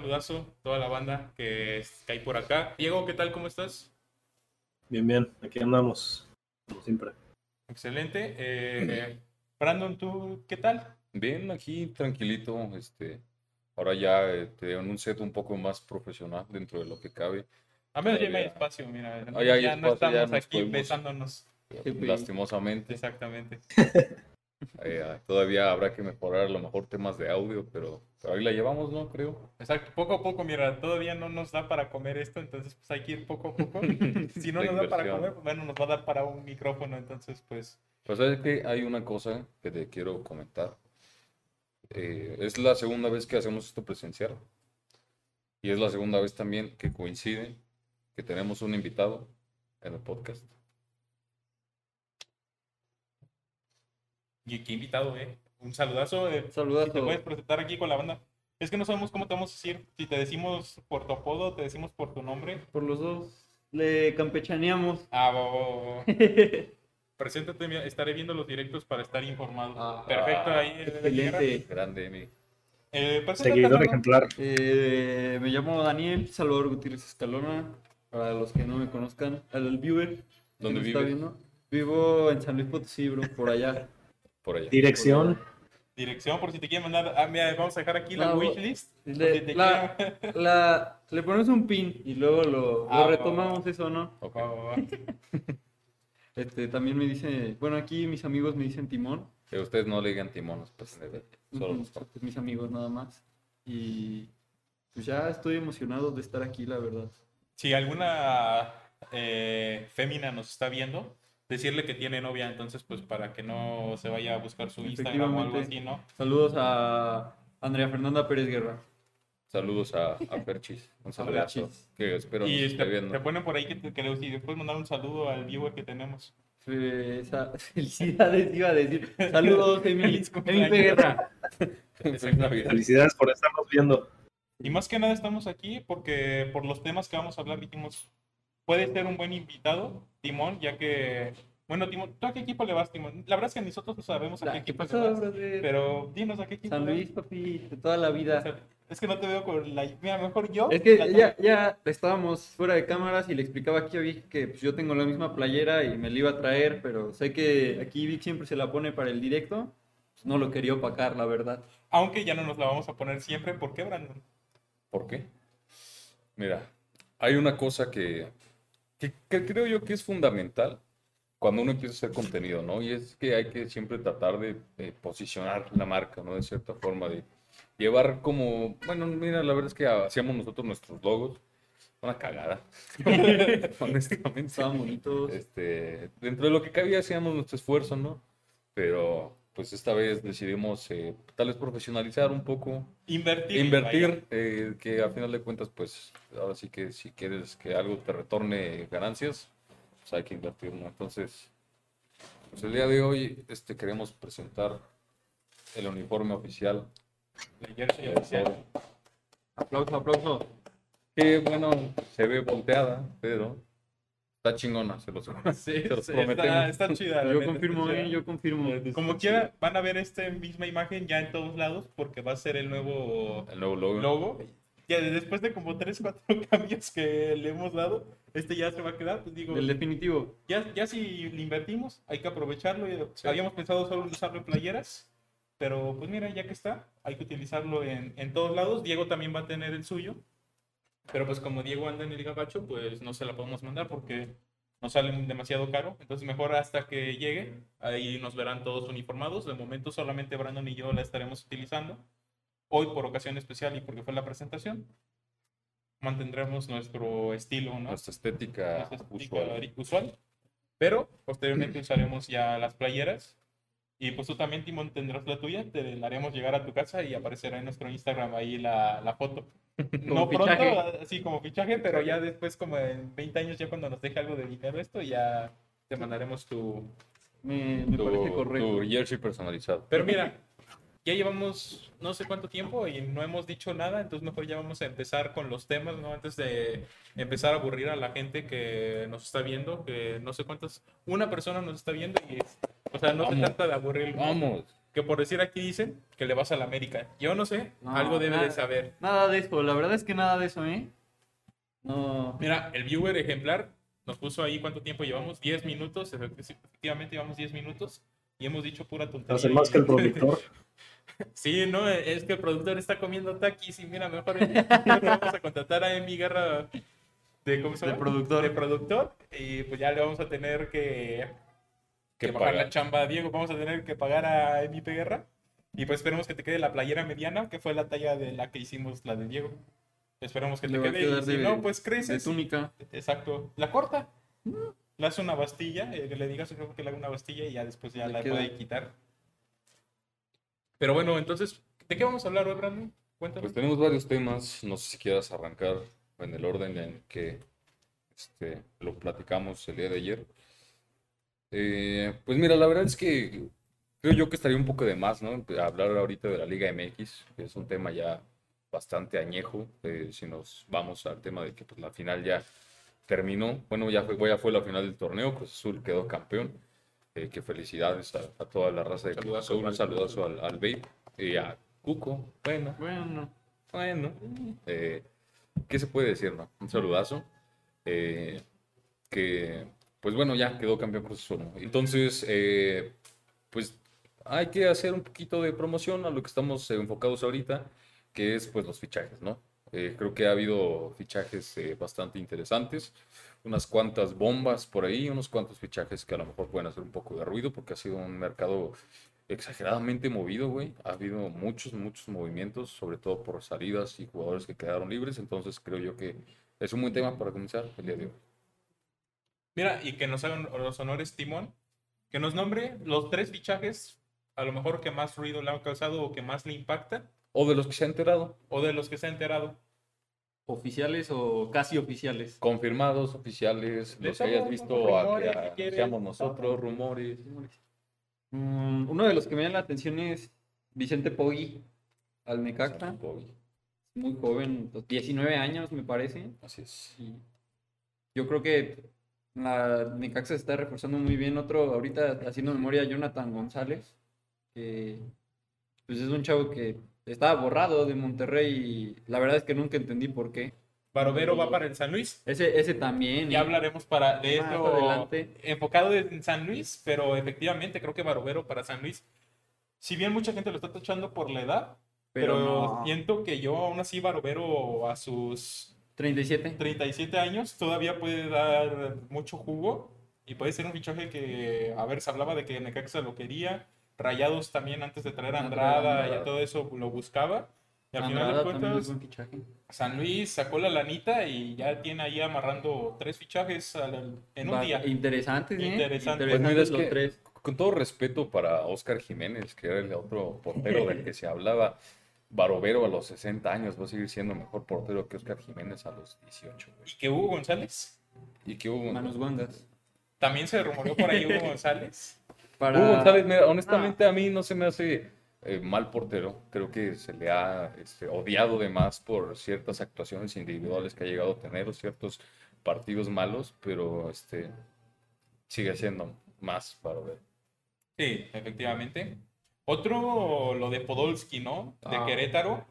saludazo a toda la banda que, hay por acá. Diego, ¿qué tal? ¿Cómo estás? Bien, bien, aquí andamos, como siempre. Excelente. Eh, Brandon, ¿tú qué tal? Bien, aquí tranquilito, este, ahora ya este, en un set un poco más profesional dentro de lo que cabe. A menos ya no hay espacio, mira. Ah, ya hay ya no espacio, ya estamos aquí podemos- besándonos. Lastimosamente, Exactamente. eh, todavía habrá que mejorar a lo mejor temas de audio, pero, pero ahí la llevamos, ¿no? Creo. Exacto. Poco a poco, mira, todavía no nos da para comer esto, entonces pues hay que ir poco a poco. si no La nos da para comer, pues, bueno, nos va a dar para un micrófono, entonces pues Pues sabes que hay una cosa que te quiero comentar. Eh, es la segunda vez que hacemos esto presencial. Y es la segunda vez también que coincide que tenemos un invitado en el podcast. Y qué invitado, ¿eh? Un saludazo. eh, Saludazo. Si te puedes presentar aquí con la banda. Es que no sabemos cómo te vamos a decir. Si te decimos por tu apodo, te decimos por tu nombre. Por los dos le campechaneamos. Ah, va. Preséntate, estaré viendo los directos para estar informado. Ah, Perfecto, ahí. eh, Excelente. Grande, Emi. Eh, Seguidor ejemplar. Eh, me llamo Daniel Salvador Gutiérrez Escalona. Para los que no me conozcan, al viewer. ¿Dónde nos está viendo. Vivo en San Luis Potosí, bro, por allá. Por allá. Dirección, Dirección, por si te quieren mandar. Ah, mira, vamos a dejar aquí la No, wishlist. le- la- La, le ponemos un pin y luego lo, lo Ah, va, retomamos eso, ¿no? Ok. Va, va, va. Este, también me dice, bueno, aquí mis amigos me dicen Timón. Que ustedes no le digan timones, pues, solo los mis amigos nada más. Y pues ya estoy emocionado de estar aquí, la verdad. Si alguna eh, fémina nos está viendo, decirle que tiene novia, entonces, pues para que no se vaya a buscar su Instagram o algo así. ¿no? Saludos a Andrea Fernanda Pérez Guerra. Saludos a, a Perchis. Un saludazo. Perchis. Que espero nos Y esté te, viendo. te ponen por ahí que, te- que le, y después mandar un saludo al viewer que tenemos. Felicidades, iba a decir. Saludos, Emily, Feliz Emily. Guerra. Felicidades por estarnos viendo. Y más que nada estamos aquí porque por los temas que vamos a hablar dijimos, puede ser un buen invitado, Timón, ya que, bueno, Timón, ¿tú a qué equipo le vas, Timón? La verdad es que nosotros no sabemos a qué ¿Qué equipo le pasó, vas, brother? pero dinos a qué equipo San le vas. Luis, papi, de toda la O vida. sea, es que no te veo con la... Mira, mejor yo. Es que ya, ya estábamos fuera de cámaras y le explicaba aquí a Vic que pues, yo tengo la misma playera y me la iba a traer, pero sé que aquí Vic siempre se la pone para el directo. Pues no lo quería opacar, la verdad. Aunque ya no nos la vamos a poner siempre, ¿por qué, Brandon? ¿Por qué? Mira, hay una cosa que, que, que creo yo que es fundamental cuando uno empieza a hacer contenido, ¿no? Y es que hay que siempre tratar de, de posicionar la marca, ¿no? De cierta forma, de llevar como, bueno, mira, la verdad es que hacíamos nosotros nuestros logos, una cagada, honestamente. Estaban bonitos. Este, dentro de lo que cabía hacíamos nuestro esfuerzo, ¿no? Pero pues esta vez decidimos eh, tal vez profesionalizar un poco, Invertir. invertir, eh, que a final de cuentas, pues ahora sí que si quieres que algo te retorne ganancias, pues hay que invertir, ¿no? Entonces, pues el día de hoy este, queremos presentar el uniforme oficial. La jersey de oficial. Aplauso, aplauso. Que bueno, se ve volteada, pero está chingona, se los, Sí, se los sí, prometemos. está, está chida. Yo neta, confirmo, está eh, chida. yo confirmo. Como quiera, van a ver esta misma imagen ya en todos lados porque va a ser el nuevo El nuevo logo. logo. Ya después de como 3, 4 cambios que le hemos dado, este ya se va a quedar. Pues digo, El definitivo. ya, ya si le invertimos, hay que aprovecharlo. Sí. Habíamos pensado solo usarlo en playeras, pero pues mira, ya que está, hay que utilizarlo en, en todos lados. Diego también va a tener el suyo, pero pues como Diego anda en el gabacho, pues no se la podemos mandar porque nos sale demasiado caro. Entonces mejor hasta que llegue, ahí nos verán todos uniformados. De momento solamente Brandon y yo la estaremos utilizando. Hoy por ocasión especial y porque fue la presentación. Mantendremos nuestro estilo, ¿no? Nuestra estética Nuestra estética usual. usual. Pero posteriormente usaremos ya las playeras. Y pues tú también, Timón, tendrás la tuya. Te la haremos llegar a tu casa y aparecerá en nuestro Instagram ahí la, la foto. No pronto, así como fichaje, pero ya después, como en 20 años, ya cuando nos deje algo de dinero esto, ya te mandaremos tu... Me, me Tu, parece correcto. tu jersey personalizado. Pero mira, ya llevamos no sé cuánto tiempo y no hemos dicho nada, entonces mejor ya vamos a empezar con los temas, ¿no? Antes de empezar a aburrir a la gente que nos está viendo, que no sé cuántas, una persona nos está viendo y, o sea, no se Vamos. trata de aburrir. Vamos. que por decir aquí dicen que le vas a la América. Yo no sé, No, algo debe de nada. saber. Nada de eso, la verdad es que nada de eso, ¿eh? No. Mira, el viewer ejemplar nos puso ahí cuánto tiempo llevamos, 10 minutos, efectivamente llevamos 10 minutos y hemos dicho pura tontería. Hace más que el productor. Sí, no, es que el productor está comiendo taquis y mira, mejor vamos a contratar a Emi Guerra de, ¿cómo se De productor. De productor y pues ya le vamos a tener que, que Que bajar pagar. la chamba a Diego, vamos a tener que pagar a Emi. Guerra y pues esperemos que te quede la playera mediana, que fue la talla de la que hicimos la de Diego. Esperemos que te Le quede si de- no, pues De creces. túnica. Exacto, la corta. Le hace una bastilla, eh, que le digas creo que le haga una bastilla y ya después ya Le la queda. puede quitar. Pero bueno, entonces, ¿de qué vamos a hablar hoy, Brandon? Cuéntame. Pues tenemos varios temas, no sé si quieras arrancar en el orden en que este, lo platicamos el día de ayer. Eh, pues mira, la verdad es que creo yo que estaría un poco de más, ¿no? Hablar ahorita de la Liga MX, que es un tema ya bastante añejo, eh, si nos vamos al tema de que pues, la final ya terminó, bueno, ya fue, ya fue la final del torneo, Cruz Azul quedó campeón, eh, que felicidades a, a toda la raza de Cruz Azul, un saludazo al, al Babe y a Cuco, bueno, Bueno. bueno, eh, ¿qué se puede decir, no? Un saludazo. eh, que, pues bueno, ya quedó campeón Cruz Azul, ¿no? Entonces, eh, pues hay que hacer un poquito de promoción a lo que estamos eh, enfocados ahorita, que es pues los fichajes, ¿no? Eh, creo que ha habido fichajes eh, bastante interesantes, unas cuantas bombas por ahí, unos cuantos fichajes que a lo mejor pueden hacer un poco de ruido porque ha sido un mercado exageradamente movido, güey. Ha habido muchos, muchos movimientos, sobre todo por salidas y jugadores que quedaron libres. Entonces creo yo que es un buen tema para comenzar el día de hoy. Mira, y que nos hagan los honores Timón, que nos nombre los tres fichajes, a lo mejor que más ruido le han causado o que más le impacta, O de los que se ha enterado, o de los que se ha enterado. Oficiales o casi oficiales. confirmados, oficiales, los que hayas visto, a rumores, que anunciamos nosotros, rumores. Mm, uno de los que me llama la atención es Vicente Poggi, al Necaxa. Muy joven, los 19 años me parece. Así es. Y yo creo que la Necaxa se está reforzando muy bien. Otro, ahorita haciendo memoria, Jonathan González, que pues es un chavo que estaba borrado de Monterrey y la verdad es que nunca entendí por qué. Barovero va para el San Luis. Ese, ese también. Ya ¿eh? hablaremos para de esto adelante. enfocado en San Luis, pero efectivamente creo que Barovero para San Luis, si bien mucha gente lo está tachando por la edad, pero, pero, no. siento que yo aún así Barovero a sus 37. 37 años todavía puede dar mucho jugo y puede ser un fichaje que, a ver, se hablaba de que Necaxa lo quería, Rayados también antes de traer a Ah, Andrada, y a todo eso lo buscaba. Y al Andrada final de cuentas. San Luis sacó la lanita y ya tiene ahí amarrando tres fichajes al- en un Va- día. Interesantes, ¿eh? Interesante. Pues mira, es los que- tres. Con todo respeto para Oscar Jiménez, que era el otro portero del que se hablaba, Barovero a los 60 años va a seguir siendo mejor portero que Oscar Jiménez a los 18, güey. Y que Hugo González, Y que hubo... Manos guangas. también se rumoreó por ahí Hugo González. Para... Hugo González, mira, honestamente a mí no se me hace eh, mal portero. Creo que se le ha este, odiado de más por ciertas actuaciones individuales que ha llegado a tener o ciertos partidos malos, pero este sigue siendo más para ver. Sí, efectivamente. Otro, lo de Podolski, ¿no? De Ah. Querétaro.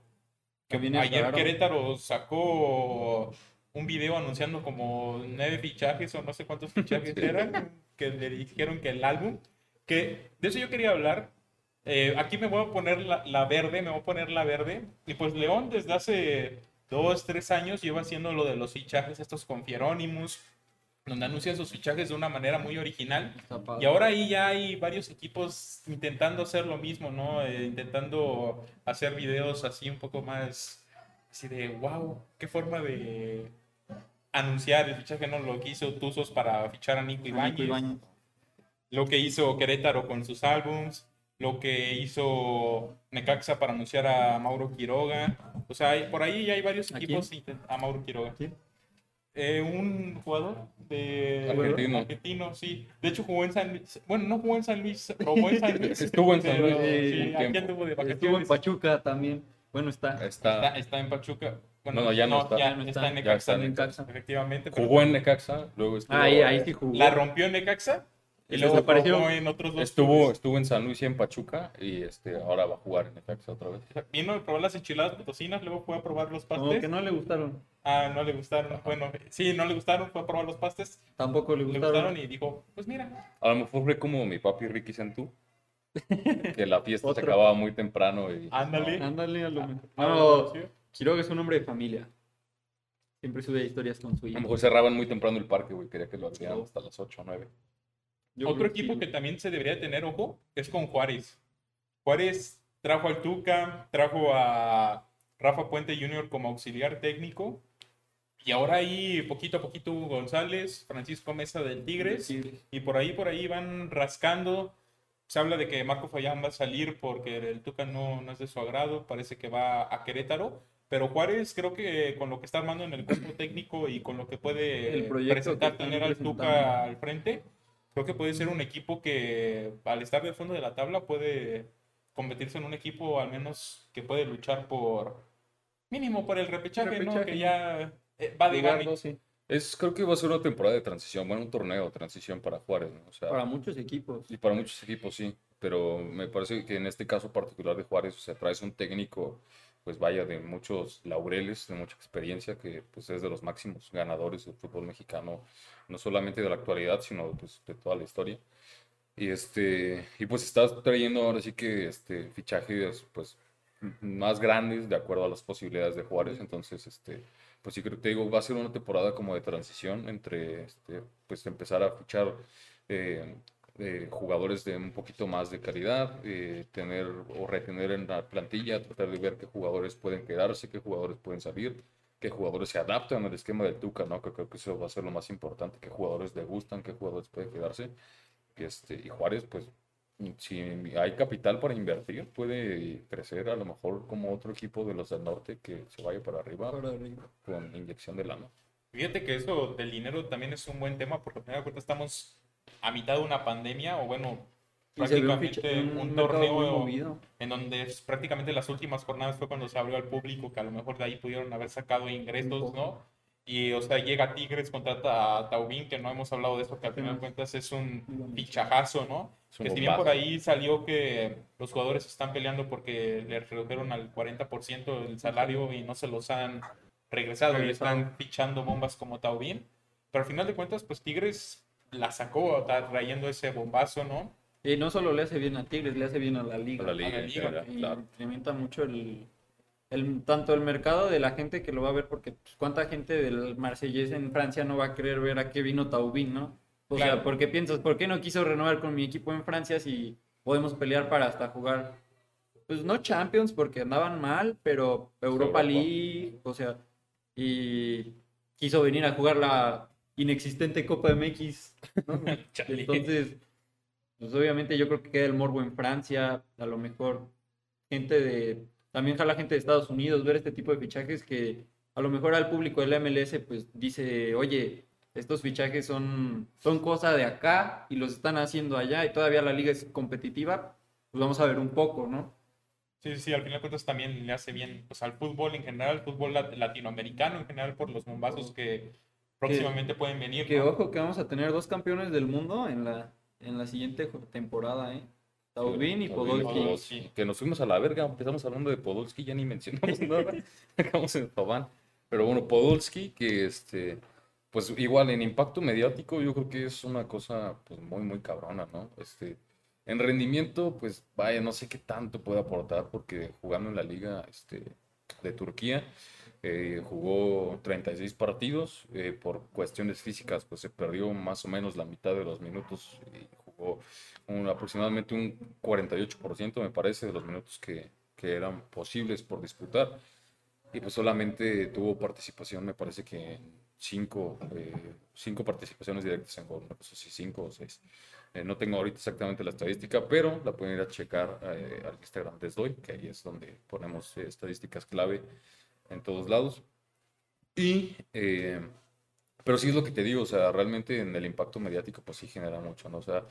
Que ayer raro. Querétaro sacó un video anunciando como nueve fichajes o no sé cuántos fichajes eran, que le dijeron que el álbum, que de eso yo quería hablar. Eh, aquí me voy a poner la, la verde, me voy a poner la verde. Y pues León desde hace dos, tres años lleva haciendo lo de los fichajes estos con Fieronimus, donde anuncian sus fichajes de una manera muy original. Y ahora ahí ya hay varios equipos intentando hacer lo mismo, ¿no? Eh, intentando hacer videos así un poco más, así de, wow, qué forma de anunciar el fichaje, ¿no? Lo que hizo Tuzos para fichar a Nico Ibáñez. Lo que hizo Querétaro con sus álbums, lo que hizo Necaxa para anunciar a Mauro Quiroga. O sea, hay- por ahí ya hay varios ¿A equipos a Mauro Quiroga. ¿Quién? Eh, un jugador de Argentino. argentino, sí. De hecho jugó en San Luis. Bueno, no jugó en San Luis, robó en San Luis. Estuvo en San pero Luis sí, un aquí tiempo. anduvo de Estuvo en. Pachuca también. Bueno, está. Está, Está, está en Pachuca. No, no, ya no está. Ya no está, está. en Necaxa. está en Necaxa. Efectivamente. pero jugó en Necaxa, luego estuvo, Ah, ahí, ahí sí jugó. La rompió en Necaxa Y luego Desapareció. jugó en otros dos Estuvo, clubes. estuvo en San Luis y en Pachuca y este, ahora va a jugar en Necaxa otra vez. Vino a probar las enchiladas potosinas, luego fue a probar los pastes. que no le gustaron. Ah, no le gustaron. Bueno, sí, no le gustaron, fue a probar los pastes. Tampoco le Le gustaron. gustaron y dijo, pues mira, A lo mejor fue como mi papi Ricky Santú, que la fiesta se acababa muy temprano y... Ándale. Ándale, a lo mejor. Ah, No, sí. Quiroga es un hombre de familia. Siempre sube historias con su A hijo. lo mejor cerraban muy temprano el parque, güey. Quería que lo abrieran No. hasta las 8 o 9. Yo Otro equipo que también se debería tener ojo es con Juárez. Juárez trajo al Tuca, trajo a Rafa Puente Jr. como auxiliar técnico. Y ahora ahí poquito a poquito Hugo González, Francisco Mesa del Tigres. Tigres. Y por ahí, por ahí van rascando. Se habla de que Marco Fayán va a salir porque el Tuca no, no es de su agrado. Parece que va a Querétaro. Pero Juárez creo que con lo que está armando en el cuerpo técnico y con lo que puede El proyecto presentar, que tener al. Tuca al frente, creo que puede ser un equipo que al estar del fondo de la tabla puede convertirse en un equipo al menos que puede luchar por mínimo por el repechaje, ¿no? Que ya eh, va de gane. 12 Es, creo que va a ser una temporada de transición, bueno, un torneo de transición para Juárez, ¿no? O sea, Para muchos equipos. y para muchos equipos sí, pero me parece que en este caso particular de Juárez, o sea, traes un técnico, pues vaya, de muchos laureles, de mucha experiencia, que pues es de los máximos ganadores del fútbol mexicano, no solamente de la actualidad, sino pues, de toda la historia. Y este, y pues estás trayendo ahora sí que este fichajes pues más grandes de acuerdo a las posibilidades de Juárez, entonces este pues sí creo que te digo, va a ser una temporada como de transición entre este, pues empezar a fichar eh, eh, jugadores de un poquito más de calidad, eh, tener o retener en la plantilla, tratar de ver qué jugadores pueden quedarse, qué jugadores pueden salir, qué jugadores se adaptan al esquema del Tuca, ¿no? Que creo que eso va a ser lo más importante, qué jugadores le gustan, qué jugadores pueden quedarse. Este, y Juárez, pues, si hay capital para invertir, puede crecer a lo mejor como otro equipo de los del norte que se vaya para arriba Para arriba. con inyección de lana. Fíjate que eso del dinero también es un buen tema porque al final de cuentas estamos a mitad de una pandemia o bueno, prácticamente un, torneo en donde es- prácticamente las últimas jornadas fue cuando se abrió al público que a lo mejor de ahí pudieron haber sacado ingresos. ¿no? Y o sea, llega Tigres, contrata a Taubín, que no hemos hablado de eso, que al final de cuentas es un fichajazo, ¿no? Que si bien por ahí salió que los jugadores están peleando porque le redujeron al 40% el salario y no se los han regresado y están fichando bombas como Taubín. Pero al final de cuentas, pues Tigres la sacó, está trayendo ese bombazo, ¿no? Y no solo le hace bien a Tigres, le hace bien a la liga. A la liga, la liga, general, Y claro. incrementa mucho el, el- tanto el mercado de la gente que lo va a ver, porque pues, cuánta gente del Marsellés en Francia no va a querer ver a qué vino Taubín, ¿no? O Claro. sea, porque piensas, ¿por qué no quiso renovar con mi equipo en Francia si podemos pelear para hasta jugar? Pues no Champions porque andaban mal, pero Europa Europa. League, o sea, y quiso venir a jugar la inexistente Copa MX. Entonces, pues obviamente yo creo que queda el morbo en Francia, a lo mejor gente de, también jala gente de Estados Unidos, ver este tipo de fichajes que a lo mejor al público del MLS pues dice, oye, estos fichajes son, son cosa de acá y los están haciendo allá y todavía la liga es competitiva, pues vamos a ver un poco, ¿no? Sí, sí, al final de cuentas también le hace bien pues, al fútbol en general, al fútbol lat- latinoamericano en general, por los bombazos que próximamente pueden venir. Que ¿no? ojo que vamos a tener dos campeones del mundo en la, en la siguiente temporada, ¿eh? Taubín y Podolski. Podolski. Que nos fuimos a la verga, empezamos hablando de Podolski, ya ni mencionamos nada. Acabamos en Paván. Pero bueno, Podolski, que este, pues igual en impacto mediático, yo creo que es una cosa pues muy, muy cabrona, ¿no? Este, en rendimiento, pues vaya, no sé qué tanto puede aportar, porque jugando en la liga este, de Turquía, eh, jugó 36 partidos, eh, por cuestiones físicas, pues se perdió más o menos la mitad de los minutos y jugó un- aproximadamente un 48% me parece de los minutos que, que eran posibles por disputar y pues solamente tuvo participación me parece que en cinco, eh, cinco participaciones directas en gol, una cosa así, cinco o seis. Eh, no tengo ahorita exactamente la estadística, pero la pueden ir a checar eh, al Instagram de Doy, que ahí es donde ponemos eh, estadísticas clave en todos lados. Y, eh, pero sí es lo que te digo, o sea, realmente en el impacto mediático, pues sí genera mucho, ¿no? O sea,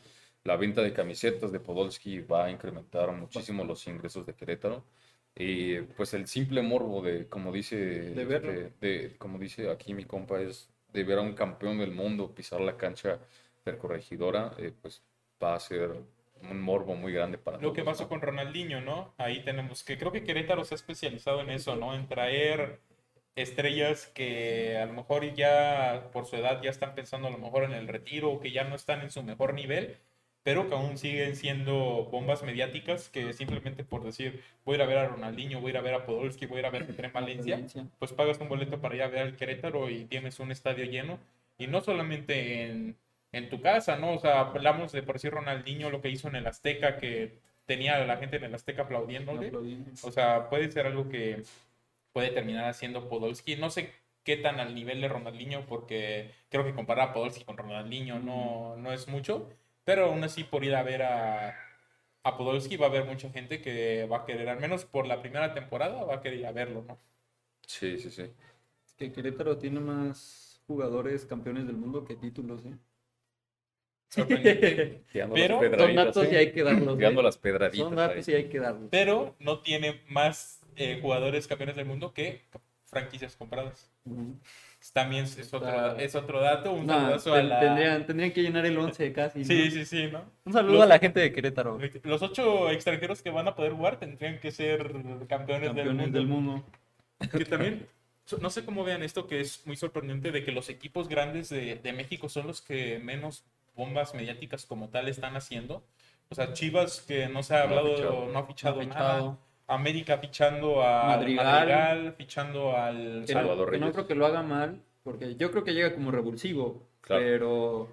la venta de camisetas de Podolski va a incrementar muchísimo los ingresos de Querétaro. Y pues el simple morbo de, como dice, De verlo. este, de- como dice aquí mi compa, es de ver a un campeón del mundo pisar la cancha supercorregidora, eh, pues va a ser un morbo muy grande para Lo que todos, pasó ¿no? con Ronaldinho, ¿no? Ahí tenemos que creo que Querétaro se ha especializado en eso, ¿no? En traer estrellas que a lo mejor ya por su edad ya están pensando a lo mejor en el retiro o que ya no están en su mejor nivel, pero que aún siguen siendo bombas mediáticas que simplemente por decir voy a ir a ver a Ronaldinho, voy a ir a ver a Podolski, voy a ir a ver a Tren Valencia, Valencia. pues pagas un boleto para ir a ver al Querétaro y tienes un estadio lleno. Y no solamente en, en tu casa, ¿no? O sea, hablamos de por decir Ronaldinho, lo que hizo en el Azteca, que tenía a la gente en el Azteca aplaudiéndole. Aplaudiendo. O sea, puede ser algo que puede terminar haciendo Podolski. No sé qué tan al nivel de Ronaldinho, porque creo que comparar a Podolski con Ronaldinho no, no es mucho. Pero aún así, por ir a ver a, a Podolski, va a haber mucha gente que va a querer, al menos por la primera temporada, va a querer ir a verlo, ¿no? Sí, sí, sí. Es que Querétaro tiene más jugadores campeones del mundo que títulos, ¿eh? Sorprendente. Tirando Pero Son datos ¿eh? y hay que darlos. Tirando ¿eh? las pedraditas Son ahí. datos y hay que darlos. pero no tiene más eh, jugadores campeones del mundo que franquicias compradas. También es otro, es otro dato. Un No, saludazo a la... tendrían, tendrían que llenar el 11 casi. ¿no? Sí, sí, sí, ¿no? Un saludo Los- a la gente de Querétaro. Los ocho extranjeros que van a poder jugar tendrían que ser campeones, del Campeones mundo. del mundo. Que también, no sé cómo vean esto, que es muy sorprendente de que los equipos grandes de, de México son los que menos bombas mediáticas como tal están haciendo. O sea, Chivas, que no se ha No ha hablado, fichado. no ha fichado, No ha nada. fichado. América fichando a Madrigal. Madrigal, fichando al... Que, Salvador no, que no Reyes. creo que lo haga mal, porque yo creo que llega como revulsivo, Claro. pero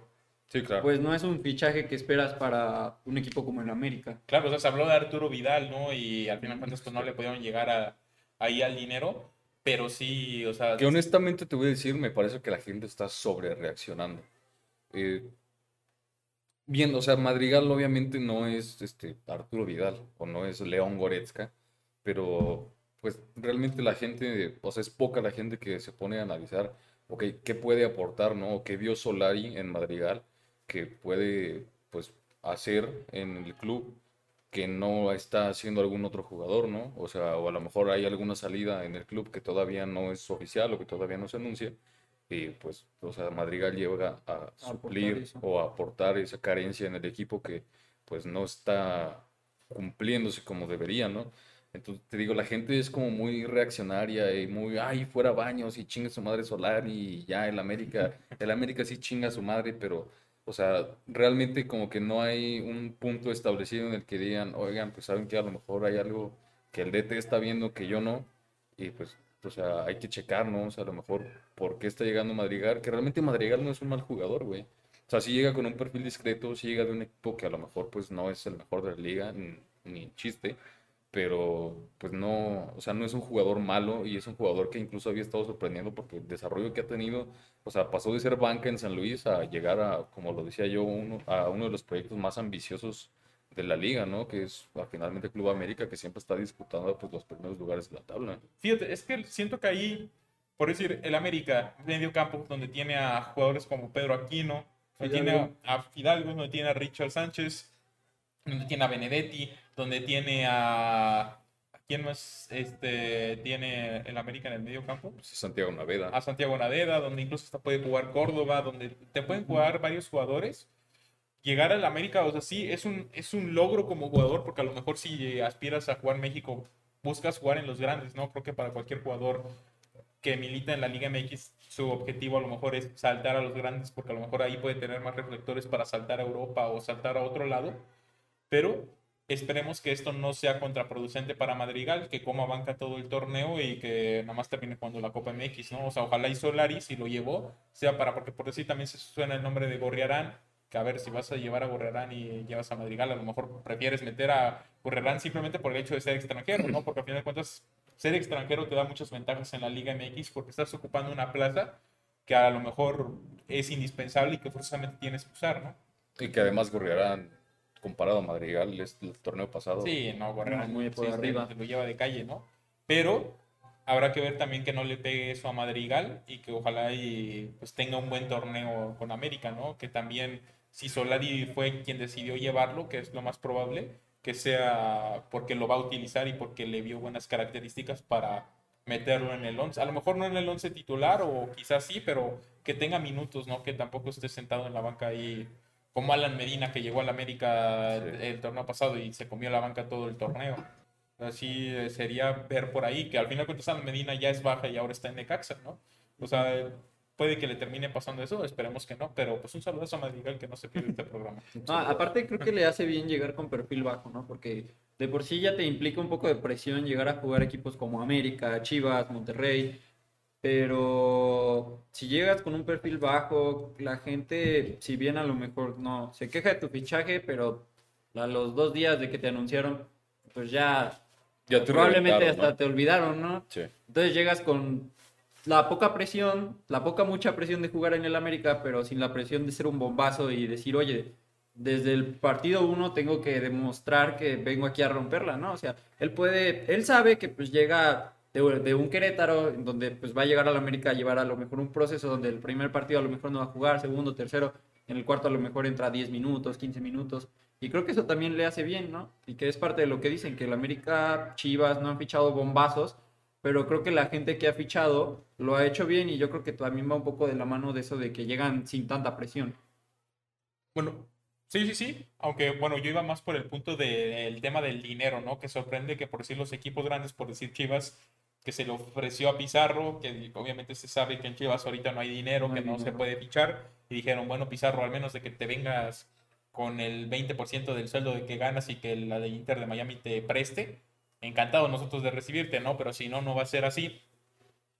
Sí, claro. pues no es un fichaje que esperas para un equipo como el América. Claro, o sea, se habló de Arturo Vidal, ¿no? Y al final de cuentas, pues no le pudieron llegar a, ahí al dinero. Pero sí, o sea, Que honestamente te voy a decir, me parece que la gente está sobre reaccionando. Bien, o sea, Madrigal obviamente no es este Arturo Vidal o no es León Goretzka, pero pues realmente la gente, o sea, es poca la gente que se pone a analizar, ok, qué puede aportar, ¿no? O qué vio Solari en Madrigal que puede, pues, hacer en el club que no está haciendo algún otro jugador, ¿no? O sea, o a lo mejor hay alguna salida en el club que todavía no es oficial o que todavía no se anuncia. Y pues, o sea, Madrigal llega a suplir o a aportar esa carencia en el equipo que pues no está cumpliéndose como debería, ¿no? Entonces, te digo, la gente es como muy reaccionaria y muy, ay, fuera baños y chinga su madre Solari y ya el América, el América sí chinga a su madre, pero, o sea, realmente como que no hay un punto establecido en el que digan, oigan, pues saben que a lo mejor hay algo que el DT está viendo que yo no, y pues, o sea, hay que checar, ¿no? O sea, a lo mejor, ¿por qué está llegando Madrigal? Que realmente Madrigal no es un mal jugador, güey. O sea, si llega con un perfil discreto, si llega de un equipo que a lo mejor pues no es el mejor de la liga, ni, ni chiste, pero pues no, o sea, no es un jugador malo y es un jugador que incluso había estado sorprendiendo porque el desarrollo que ha tenido, o sea, pasó de ser banca en San Luis a llegar a, como lo decía yo, uno, a uno de los proyectos más ambiciosos de la liga, ¿no? Que es finalmente Club América, que siempre está disputando pues, los primeros lugares de la tabla. Fíjate, es que siento que ahí, por decir, el América, medio campo, donde tiene a jugadores como Pedro Aquino, donde tiene Fidalgo. a, a Fidalgo, donde tiene a Richard Sánchez, donde tiene a Benedetti, donde tiene a... ¿a ¿Quién más este, tiene el América en el medio campo? Pues, es Santiago Naveda. a Santiago Nadeda, donde incluso hasta puede jugar Córdoba, donde te pueden jugar varios jugadores. Llegar al América, o sea, sí, es un, es un logro como jugador, porque a lo mejor si aspiras a jugar México, buscas jugar en los grandes, ¿no? Creo que para cualquier jugador que milita en la Liga MX, su objetivo a lo mejor es saltar a los grandes, porque a lo mejor ahí puede tener más reflectores para saltar a Europa o saltar a otro lado. Pero esperemos que esto no sea contraproducente para Madrigal, que coma banca todo el torneo y que nada más termine jugando la Copa MX, ¿no? O sea, ojalá y Solari, si lo llevó, sea para, porque por decir también se suena el nombre de Gorriarán, que a ver si vas a llevar a Gorriarán y llevas a Madrigal, a lo mejor prefieres meter a Gorriarán simplemente por el hecho de ser extranjero, ¿no? Porque al final de cuentas, ser extranjero te da muchas ventajas en la Liga MX porque estás ocupando una plaza que a lo mejor es indispensable y que forzosamente tienes que usar, ¿no? Y que además Gorriarán, comparado a Madrigal, es el torneo pasado. Sí, no, Gorriarán Muy por sí, arriba. se lo lleva de calle, ¿no? Pero habrá que ver también que no le pegue eso a Madrigal y que ojalá y pues tenga un buen torneo con América, ¿no? Que también si Solari fue quien decidió llevarlo, que es lo más probable, que sea porque lo va a utilizar y porque le vio buenas características para meterlo en el 11. A lo mejor no en el 11 titular o quizás sí, pero que tenga minutos, ¿no? Que tampoco esté sentado en la banca ahí como Alan Medina que llegó al América Sí. el, el torneo pasado y se comió la banca todo el torneo. Así eh, sería ver por ahí que al final cuentas Alan Medina ya es baja y ahora está en Necaxa, ¿no? O sea, puede que le termine pasando eso, esperemos que no, pero pues un saludo a Madrigal que no se pierde este programa. No, aparte creo que le hace bien llegar con perfil bajo, ¿no? Porque de por sí ya te implica un poco de presión llegar a jugar equipos como América, Chivas, Monterrey. Pero si llegas con un perfil bajo, la gente, si bien a lo mejor no se queja de tu fichaje, pero a los dos días de que te anunciaron, pues ya Ya te probablemente hasta ¿no? te olvidaron, ¿no? Sí. Entonces llegas con la poca presión, la poca mucha presión de jugar en el América, pero sin la presión de ser un bombazo y decir, oye, desde el partido uno tengo que demostrar que vengo aquí a romperla, ¿no? O sea, él puede, él sabe que pues llega de, un Querétaro, donde pues va a llegar al América a llevar a lo mejor un proceso donde el primer partido a lo mejor no va a jugar, segundo, tercero, en el cuarto a lo mejor entra 10 minutos, 15 minutos. Y creo que eso también le hace bien, ¿no? Y que es parte de lo que dicen, que el América, Chivas no han fichado bombazos, pero creo que la gente que ha fichado lo ha hecho bien y yo creo que también va un poco de la mano de eso de que llegan sin tanta presión. Bueno, sí, sí, sí, aunque bueno, yo iba más por el punto del tema del dinero, ¿no? Que sorprende que por decir los equipos grandes, por decir Chivas, que se le ofreció a Pizarro, que obviamente se sabe que en Chivas ahorita no hay dinero, No que no se puede fichar, y dijeron, bueno, Pizarro, al menos de que te vengas con el 20% del sueldo de que ganas y que la de Inter de Miami te preste, encantado nosotros de recibirte, ¿no? Pero si no, no va a ser así.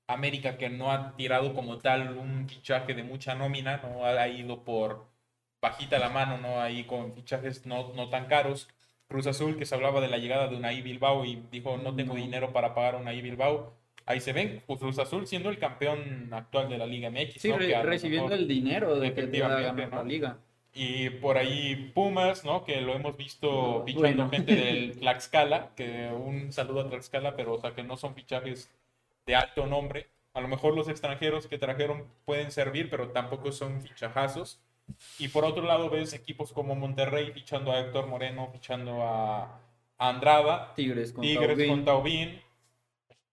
América que no ha tirado como tal un fichaje de mucha nómina, no ha ido por bajita la mano, ¿no? Ahí con fichajes no, no tan caros. Cruz Azul, que se hablaba de la llegada de Unai Bilbao y dijo, no tengo dinero para pagar a Unai Bilbao. Ahí se ven, pues, Cruz Azul siendo el campeón actual de la Liga MX, Sí, recibiendo el dinero de que te la ¿no? liga. Y por ahí Pumas, ¿no? Que lo hemos visto fichando bueno. gente del Tlaxcala, que un saludo a Tlaxcala, pero o sea que no son fichajes de alto nombre. A lo mejor los extranjeros que trajeron pueden servir, pero tampoco son fichajazos. Y por otro lado ves equipos como Monterrey fichando a Héctor Moreno, fichando a, a Andrada, Tigres con Tigres Taubín. con Taubín.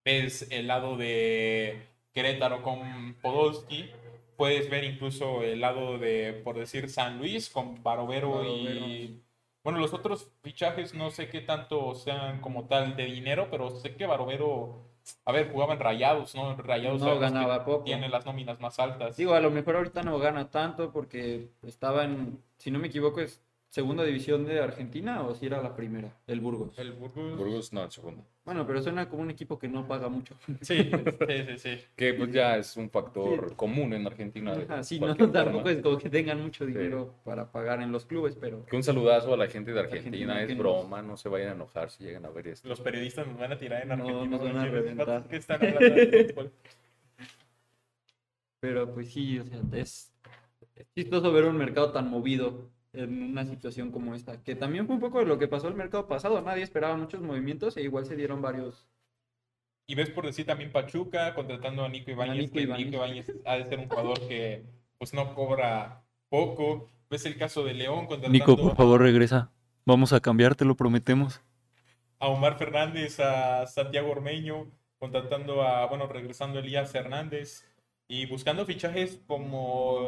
Ves el lado de Querétaro con Podolski. Puedes ver incluso el lado de, por decir, San Luis con Barovero, Barovero. y... Bueno, los otros fichajes no sé qué tanto sean como tal de dinero, pero sé que Barovero, a ver, jugaba en Rayados, ¿no? Rayados No ganaba poco. tiene las nóminas más altas. Digo, a lo mejor ahorita no gana tanto porque estaba en, si no me equivoco, es segunda división de Argentina o si era la primera, el Burgos. El Burgos. Burgos no, el segundo. Bueno, pero suena como un equipo que no paga mucho. Sí, sí, sí, sí. Que pues ya es un factor común en Argentina. de Ajá, sí, no, tampoco es como que tengan mucho dinero para pagar en los clubes, pero Que un saludazo a la gente de Argentina, Argentina, es que broma, no se vayan a enojar si llegan a ver esto. Los periodistas nos van a tirar en No, Argentina. nos van a reventar. que están hablando de fútbol. Pero pues sí, o sea, es, es chistoso ver un mercado tan movido en una situación como esta, que también fue un poco de lo que pasó el mercado pasado, nadie esperaba muchos movimientos e igual se dieron varios. Y ves por decir también Pachuca contratando a Nico Ibáñez, Nico que Ibáñez. Nico Ibáñez ha de ser un jugador que pues no cobra poco. Ves el caso de León contratando favor regresa, vamos a cambiar, te lo prometemos. a Omar Fernández, a Santiago Ormeño, contratando a, bueno, regresando a Elías Hernández y buscando fichajes como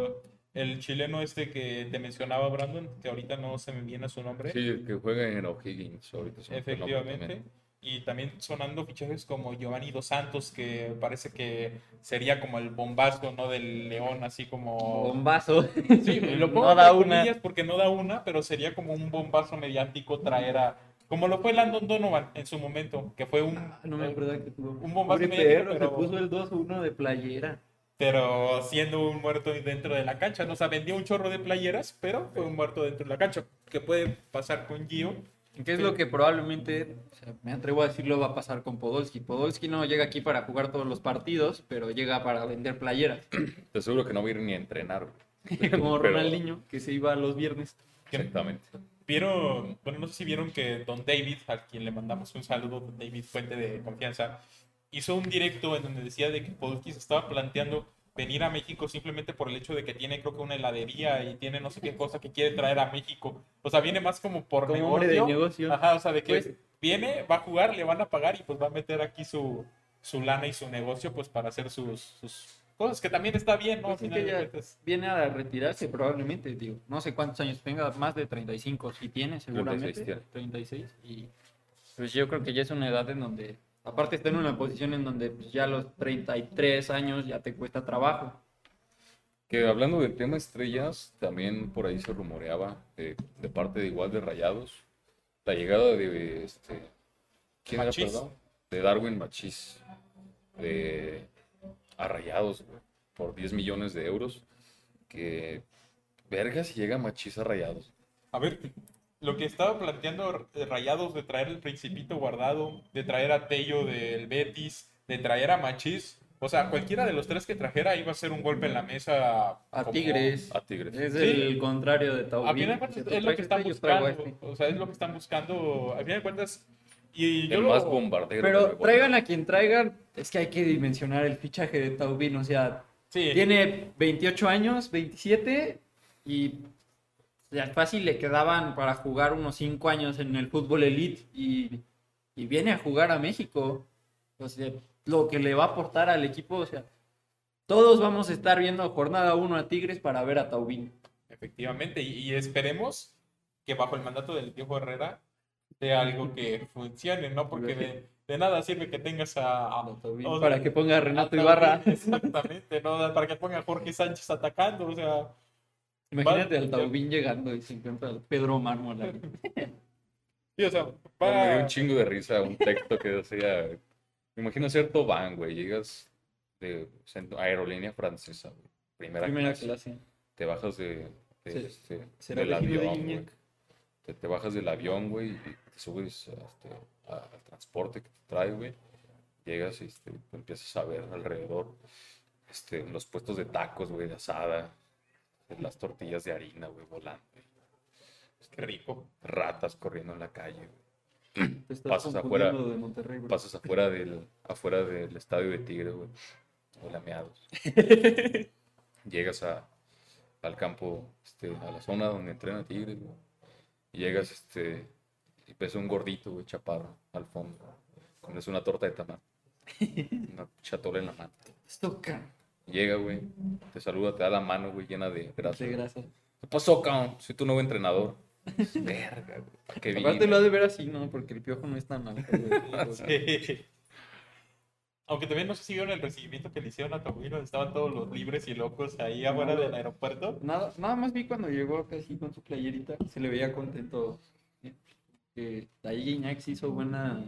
el chileno este que te mencionaba, Brandon, que ahorita no se me viene su nombre. Sí, el que juega en O'Higgins ahorita. nombre Efectivamente. también. Y también sonando fichajes como Giovanni Dos Santos, que parece que sería como el bombazo, ¿no? Del León, así como... Bombazo. Sí, lo pongo no da una. porque no da una, pero sería como un bombazo mediático traer a... Como lo fue Landon Donovan en su momento, que fue un... Ah, No me acuerdo que tuvo. Un bombazo mediático, pero- se puso el 2-1 de playera. Pero siendo un muerto dentro de la cancha, ¿no? O sea, vendió un chorro de playeras, pero fue un muerto dentro de la cancha. ¿Qué puede pasar con Gio? ¿Qué es lo que probablemente, o sea, me atrevo a decirlo, va a pasar con Podolski? Podolski no llega aquí para jugar todos los partidos, pero llega para vender playeras. Te aseguro que no va a ir ni a entrenar. Como Pero- Ronaldinho, que se iba los viernes. Exactamente. Vieron, bueno, no sé si vieron que Don David, a quien le mandamos un saludo, Don David, fuente de confianza, hizo un directo en donde decía de que Podolski se estaba planteando venir a México simplemente por el hecho de que tiene creo que una heladería y tiene no sé qué cosa que quiere traer a México. O sea, viene más como por Como hombre de negocio. negocio. Ajá, o sea, de que Pues- viene, va a jugar, le van a pagar y pues va a meter aquí su, su lana y su negocio pues para hacer sus, sus cosas que también está bien, ¿no? Pues es final que ya viene a retirarse probablemente, digo. No sé cuántos años tenga, más de 35, si tiene seguramente. 36 tiene. 36. Y pues yo creo que ya es una edad en donde, aparte está en una posición en donde pues, ya a los 33 años ya te cuesta trabajo. Que hablando del tema estrellas, también por ahí se rumoreaba eh, de parte de igual de Rayados la llegada de este ¿quién era, perdón? De Darwin Machís de a Rayados güey, por 10 millones de euros. Que verga si llega Machís a Rayados. A ver, lo que estaba planteando eh, Rayados de traer el Principito guardado, de traer a Tello del Betis, de traer a Machís, o sea, cualquiera de los tres que trajera iba a ser un golpe en la mesa. A como- Tigres. A Tigres. Es Sí. el contrario de Taubín. A fin de cuentas Si tú es lo que están buscando. este. O sea, es lo que están buscando. A fin de cuentas. Y yo El lo- más bombardero. Pero traigan a quien traigan, es que hay que dimensionar el fichaje de Taubín, o sea, Sí, Tiene 28 años, 27, y fácil le quedaban para jugar unos 5 años en el fútbol elite y, y viene a jugar a México. O sea, lo que le va a aportar al equipo, o sea, todos vamos a estar viendo jornada 1 a Tigres para ver a Taubín. efectivamente. Y, y esperemos que bajo el mandato del Piojo Herrera sea algo que funcione, ¿no? Porque de, de nada sirve que tengas a. a- o sea, para que ponga a Renato a Ibarra. Exactamente, ¿no? Para que ponga a Jorge Sánchez atacando, o sea. Imagínate al Taubín llegando y se encuentra al Pedro Mármol. Sí, o sea, Me dio un chingo de risa un texto que decía, me imagino ser Tobán, güey, llegas de aerolínea francesa, güey, primera, Primera clase, clase. te bajas de, de, Sí. este, ¿Será del de avión, güey, Iñak? te, te bajas del avión, güey, y te subes este, a- al transporte que te trae, güey, llegas y este, empiezas a ver alrededor este, los puestos de tacos, güey, de asada, las tortillas de harina, güey, volando, güey, Qué rico. ratas corriendo en la calle, güey. Pasas afuera- de pasas afuera del, afuera del estadio de Tigres, güey. O lameados. Llegas a, al campo, este, a la zona donde entrena Tigres, güey. Y llegas, este, y ves a un gordito, güey, chaparro, al fondo. Comes una torta de tamal. Una chatola en la mano. Esto, Llega, güey, te saluda, te da la mano, güey, llena de grasa. de grasa. ¿Qué pasó, cabrón? Soy tu nuevo entrenador. Verga, güey. ¿Para qué Aparte lo ha de ver así, ¿no? Porque el piojo no es tan alto, güey. Sí. Aunque también no sé si vieron el recibimiento que le hicieron a donde estaban todos los libres y locos ahí afuera No. del aeropuerto. Nada, nada más vi cuando llegó casi con su playerita, se le veía contento. Que ahí Iñax hizo buena,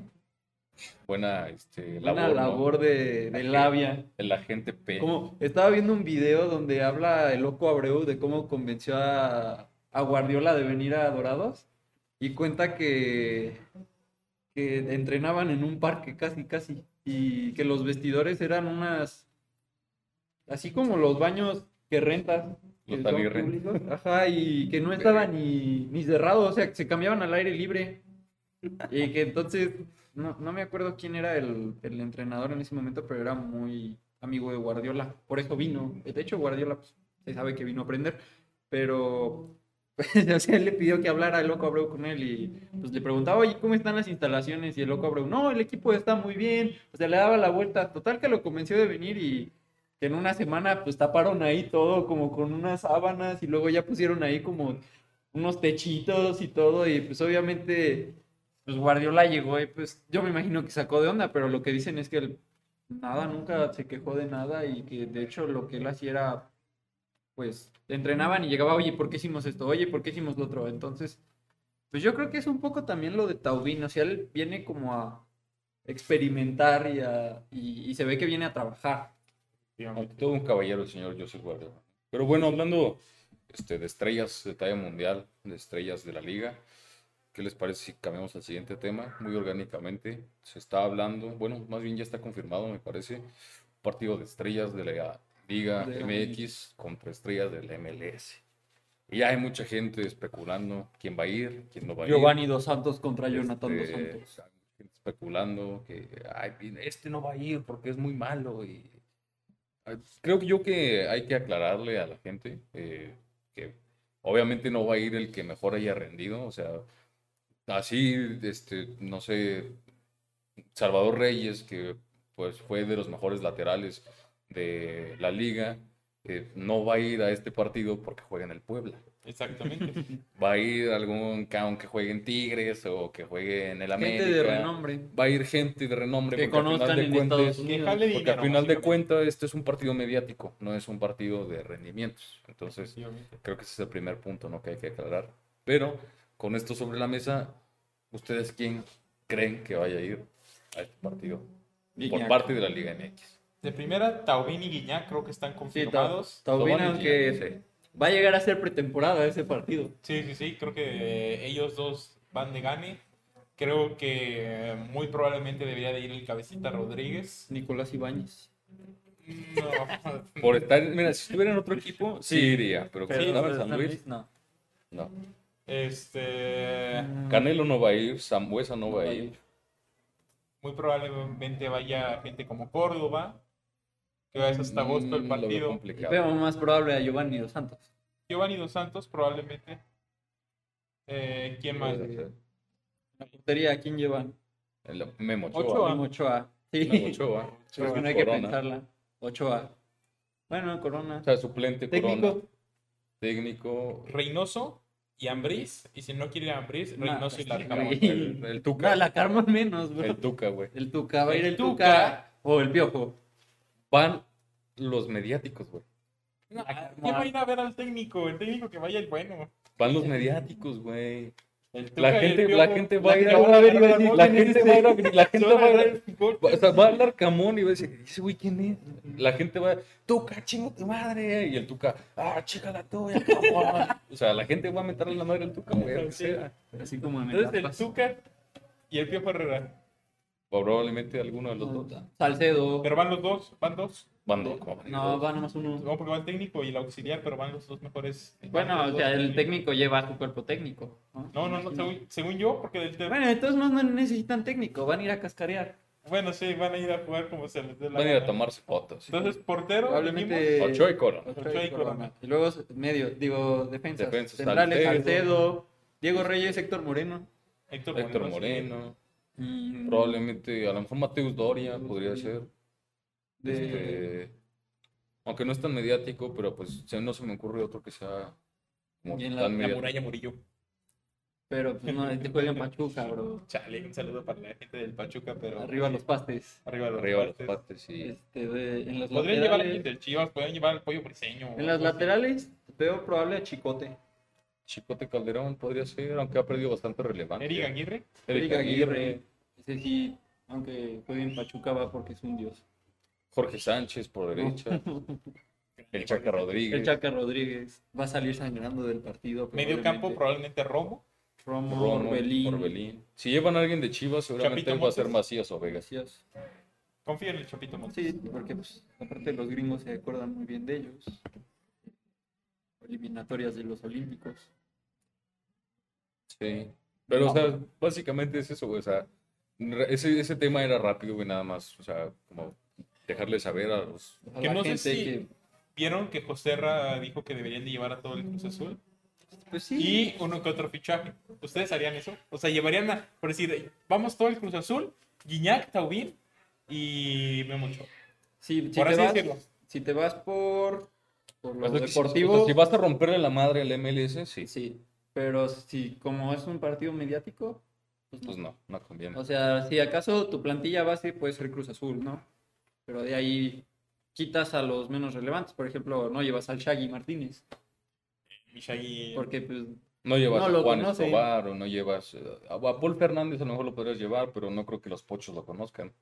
Buena, este, labor, de, de labia. El agente P. Como estaba viendo un video donde habla el loco Abreu de cómo convenció a, a Guardiola de venir a Dorados y cuenta que, que entrenaban en un parque casi casi y que los vestidores eran unas así como los baños que rentas Los públicos, ajá y que no estaban ni, ni cerrados o sea que se cambiaban al aire libre y que entonces no, no me acuerdo quién era el, el entrenador en ese momento, pero era muy amigo de Guardiola. Por eso vino. De hecho, Guardiola pues, se sabe que vino a aprender. Pero, o sea, él le pidió que hablara el loco Abreu con él y pues le preguntaba, oye, ¿cómo están las instalaciones? Y el loco Abreu, no, el equipo está muy bien. O sea, le daba la vuelta. Total que lo convenció de venir y que en una semana pues taparon ahí todo como con unas sábanas y luego ya pusieron ahí como unos techitos y todo y pues obviamente pues Guardiola llegó y pues yo me imagino que sacó de onda, pero lo que dicen es que él nada, nunca se quejó de nada y que de hecho lo que él hacía era pues entrenaban y llegaba, oye, ¿por qué hicimos esto? Oye, ¿por qué hicimos lo otro? Entonces, pues yo creo que es un poco también lo de Taubín, o sea, él viene como a experimentar y, a- y, se ve que viene a trabajar. Todo un caballero el señor Joseph Guardiola. Pero bueno, hablando este, de estrellas de talla mundial, de estrellas de la liga, ¿qué les parece si cambiamos al siguiente tema? Muy orgánicamente, se está hablando, bueno, más bien ya está confirmado, me parece, un partido de estrellas de la Liga De la MX contra estrellas del MLS. Y hay mucha gente especulando quién va a ir, quién no va a ir. Giovanni Dos Santos contra Jonathan Dos Este, Santos. hay especulando que "Ay, este no va a ir porque es muy malo y creo que yo que hay que aclararle a la gente eh, que obviamente no va a ir el que mejor haya rendido, o sea, así, este, no sé, Salvador Reyes, que pues fue de los mejores laterales de la liga eh, no va a ir a este partido porque juega en el Puebla. Exactamente. Va a ir algún cabrón que juegue en Tigres o que juegue en el América. Gente de renombre. Va a ir gente de renombre Que porque al final conozcan de en cuentas- Estados Unidos. porque al dinero, final de cuentas este es un partido mediático, no es un partido de rendimientos. Entonces, creo que ese es el primer punto ¿no? que hay que aclarar. Pero con esto sobre la mesa, ¿ustedes quién creen que vaya a ir a este partido? Por parte de la Liga MX. De primera, Taubín y Guiñac creo que están Sí, confirmados. Taubín, Tobán y aunque va a llegar a ser pretemporada ese partido. Sí, sí, sí, creo que eh, ellos dos van de gane. Creo que eh, muy probablemente debería de ir el Cabecita Rodríguez. Nicolás Ibáñez. No. Por estar, mira, si estuviera en otro equipo, sí, Sí. iría, pero Sí, pero San San Luis, Luis, no. no. Este, Canelo no va a ir, Sambuesa no va a ir. muy probablemente vaya gente como Córdoba, que es hasta agosto el Mm, lo veo partido. complicado. Veo más probable a Giovanni Dos Santos. Giovanni Dos Santos probablemente. Eh, ¿Quién más? La portería, ¿a quién llevan? El Memo Ochoa. Ochoa. Memo Ochoa. Sí, Ochoa. porque no hay que Corona. pensarla. Ochoa. Bueno, Corona. O sea, suplente Técnico. Corona. Técnico. Reynoso y Ambriz. Y si no quiere Ambriz, Nah, Reynoso y pues, Larcamón. El, el Tuca. No, la Carmen menos, bro. El Tuca, güey. El Tuca, va a ir El. Tuca o el Piojo. Van los mediáticos, güey. No, ¿Quién va a ir a ver al técnico? El técnico que vaya el bueno. Van los mediáticos, güey. La gente, la gente va a ir a, ver, la ¿quién es gente va a ir a, la gente va a ir o sea, va a hablar Camón y va a decir, ese güey quién es. La gente va a Tuca, chingo tu madre. Y el Tuca, ah, chica la tuya, Camón. O sea, la gente va a meterle la madre al Tuca, güey. Así como en Entonces el. Tuca y el Piojo Herrera. Probablemente alguno de los dos. Salcedo. Pero van los dos, van dos. Van dos, como van No, va nomás uno. No, porque va el técnico y el auxiliar, pero van los dos mejores. Bueno, o sea, el técnico lleva su cuerpo técnico. ¿No? No, no, según, según yo, porque del Bueno, entonces no necesitan técnico, van a ir a cascarear. Bueno, sí, van a ir a jugar como se les dé la Van a ir a tomarse fotos. Entonces, portero, Probablemente. Ochoa y Corona. Ochoa y Corona. Y luego medio, digo, defensas. Defensas, Centrales, Salcedo. Diego Reyes, Héctor Moreno. Héctor, Héctor sí. Moreno. Mm, Probablemente, a lo mejor Mateus Doria podría ser. de- Este, aunque no es tan mediático, pero pues no se me ocurre otro que sea como Y en la- tan La mediático. muralla Murillo. Pero pues no, este juega en Pachuca, bro. Chale, un saludo para la gente del Pachuca, pero. Arriba los pastes. Arriba los Arriba los pastes. pastes y Este, de- en las Podrían llevar a alguien laterales. del Chivas, podrían llevar al pollo briseño. En las laterales veo probable a Chicote. Chicote Calderón podría ser, aunque ha perdido bastante relevancia. Eric Aguirre. Eric Aguirre. Ese sí, aunque juegue en Pachuca va porque es un dios. Jorge Sánchez por derecha. El Chaca Rodríguez. El Chaca Rodríguez va a salir sangrando del partido. Medio campo, probablemente. probablemente Romo. Romo, Romo, Orbelín. Orbelín. Si llevan a alguien de Chivas, seguramente Chapito va a ser. Macías o Vegas. Gracias. Confío en el Chapito Montes. Sí, porque pues, aparte los gringos se acuerdan muy bien de ellos. Eliminatorias de los Olímpicos. Sí. Pero, o sea, básicamente es eso, güey. O sea, ese, ese tema era rápido, güey, nada más. O sea, como dejarle saber a los. A Que no sé gente si- que, Vieron que José Ra dijo que deberían de llevar a todo el Cruz Azul. Pues sí, Y uno que otro fichaje. ¿Ustedes harían eso? O sea, llevarían a, por decir, vamos todo el Cruz Azul, Guiñac, Taubín y Memo Ochoa. si, si por te así vas, decirlo. si te vas por, por lo O sea, que si- deportivo, o sea, si vas a romperle la madre al MLS, sí. sí. Pero si como es un partido mediático, pues no. Pues no, no conviene. O sea, si acaso tu plantilla base puede ser Cruz Azul, ¿no? Pero de ahí quitas a los menos relevantes. Por ejemplo, no llevas al Shaggy Martínez. Porque, pues, No llevas No a Juan conocen. Escobar o no llevas eh, a, Paul Fernández, a lo mejor lo podrías llevar, pero no creo que los pochos lo conozcan.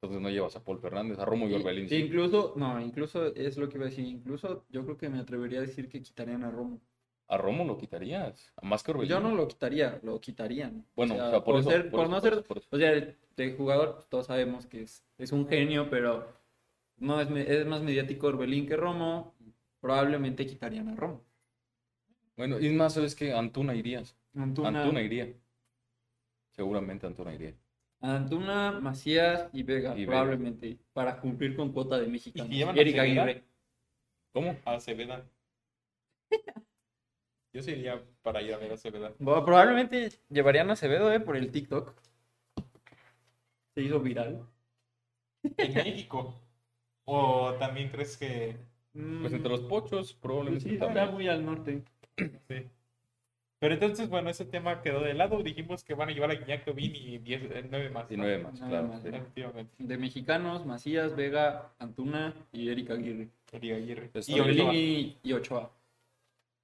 Entonces no llevas a Paul Fernández, a Romo y Orbelín. sí. incluso, no, incluso es lo que iba a decir. Incluso yo creo que me atrevería a decir que quitarían a Romo. A Romo lo quitarías, a más que Orbelín. Yo no lo quitaría, lo quitarían. Bueno, o sea, por, eso. ser- por por eso, no por ser, eso, por eso. o sea, de jugador, pues, todos sabemos que es, es un genio, pero no es, es más mediático Orbelín que Romo. Probablemente quitarían a Romo. Bueno, y más, ¿sabes que Antuna irías. Antuna, Antuna iría. Seguramente Antuna iría. Antuna, Macías y Vega, Y Vega. probablemente, para cumplir con cuota de mexicanos. ¿Y llevan a Eric Acevedo? Aguirre. ¿Cómo? A Acevedo. Yo sería para ir a ver a Acevedo. Bueno, probablemente llevarían a Acevedo eh, por el TikTok. Se hizo viral. En México. ¿O también crees que Pues entre los pochos, probablemente Sí, también. está muy al norte. Sí? Pero entonces, bueno, ese tema quedó de lado. Dijimos que van a llevar a Guiñac Tobin y 10, eh, nueve más. Y ¿no? nueve más, Nada claro. más. sí. Efectivamente. De mexicanos, Macías, Vega, Antuna y Erika Aguirre. Liga Aguirre. Y. Ochoa. Orbelín y Ochoa.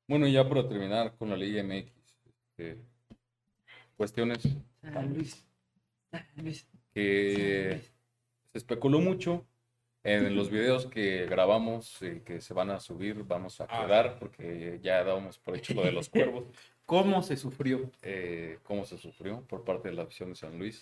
Bueno, ya para terminar con la Liga MX, este, cuestiones San Luis. San Luis. que se especuló mucho en los videos que grabamos eh, que se van a subir, vamos a Ah. quedar porque ya dábamos por hecho lo de los cuervos, ¿Cómo se sufrió? eh, cómo se sufrió por parte de la afición de San Luis.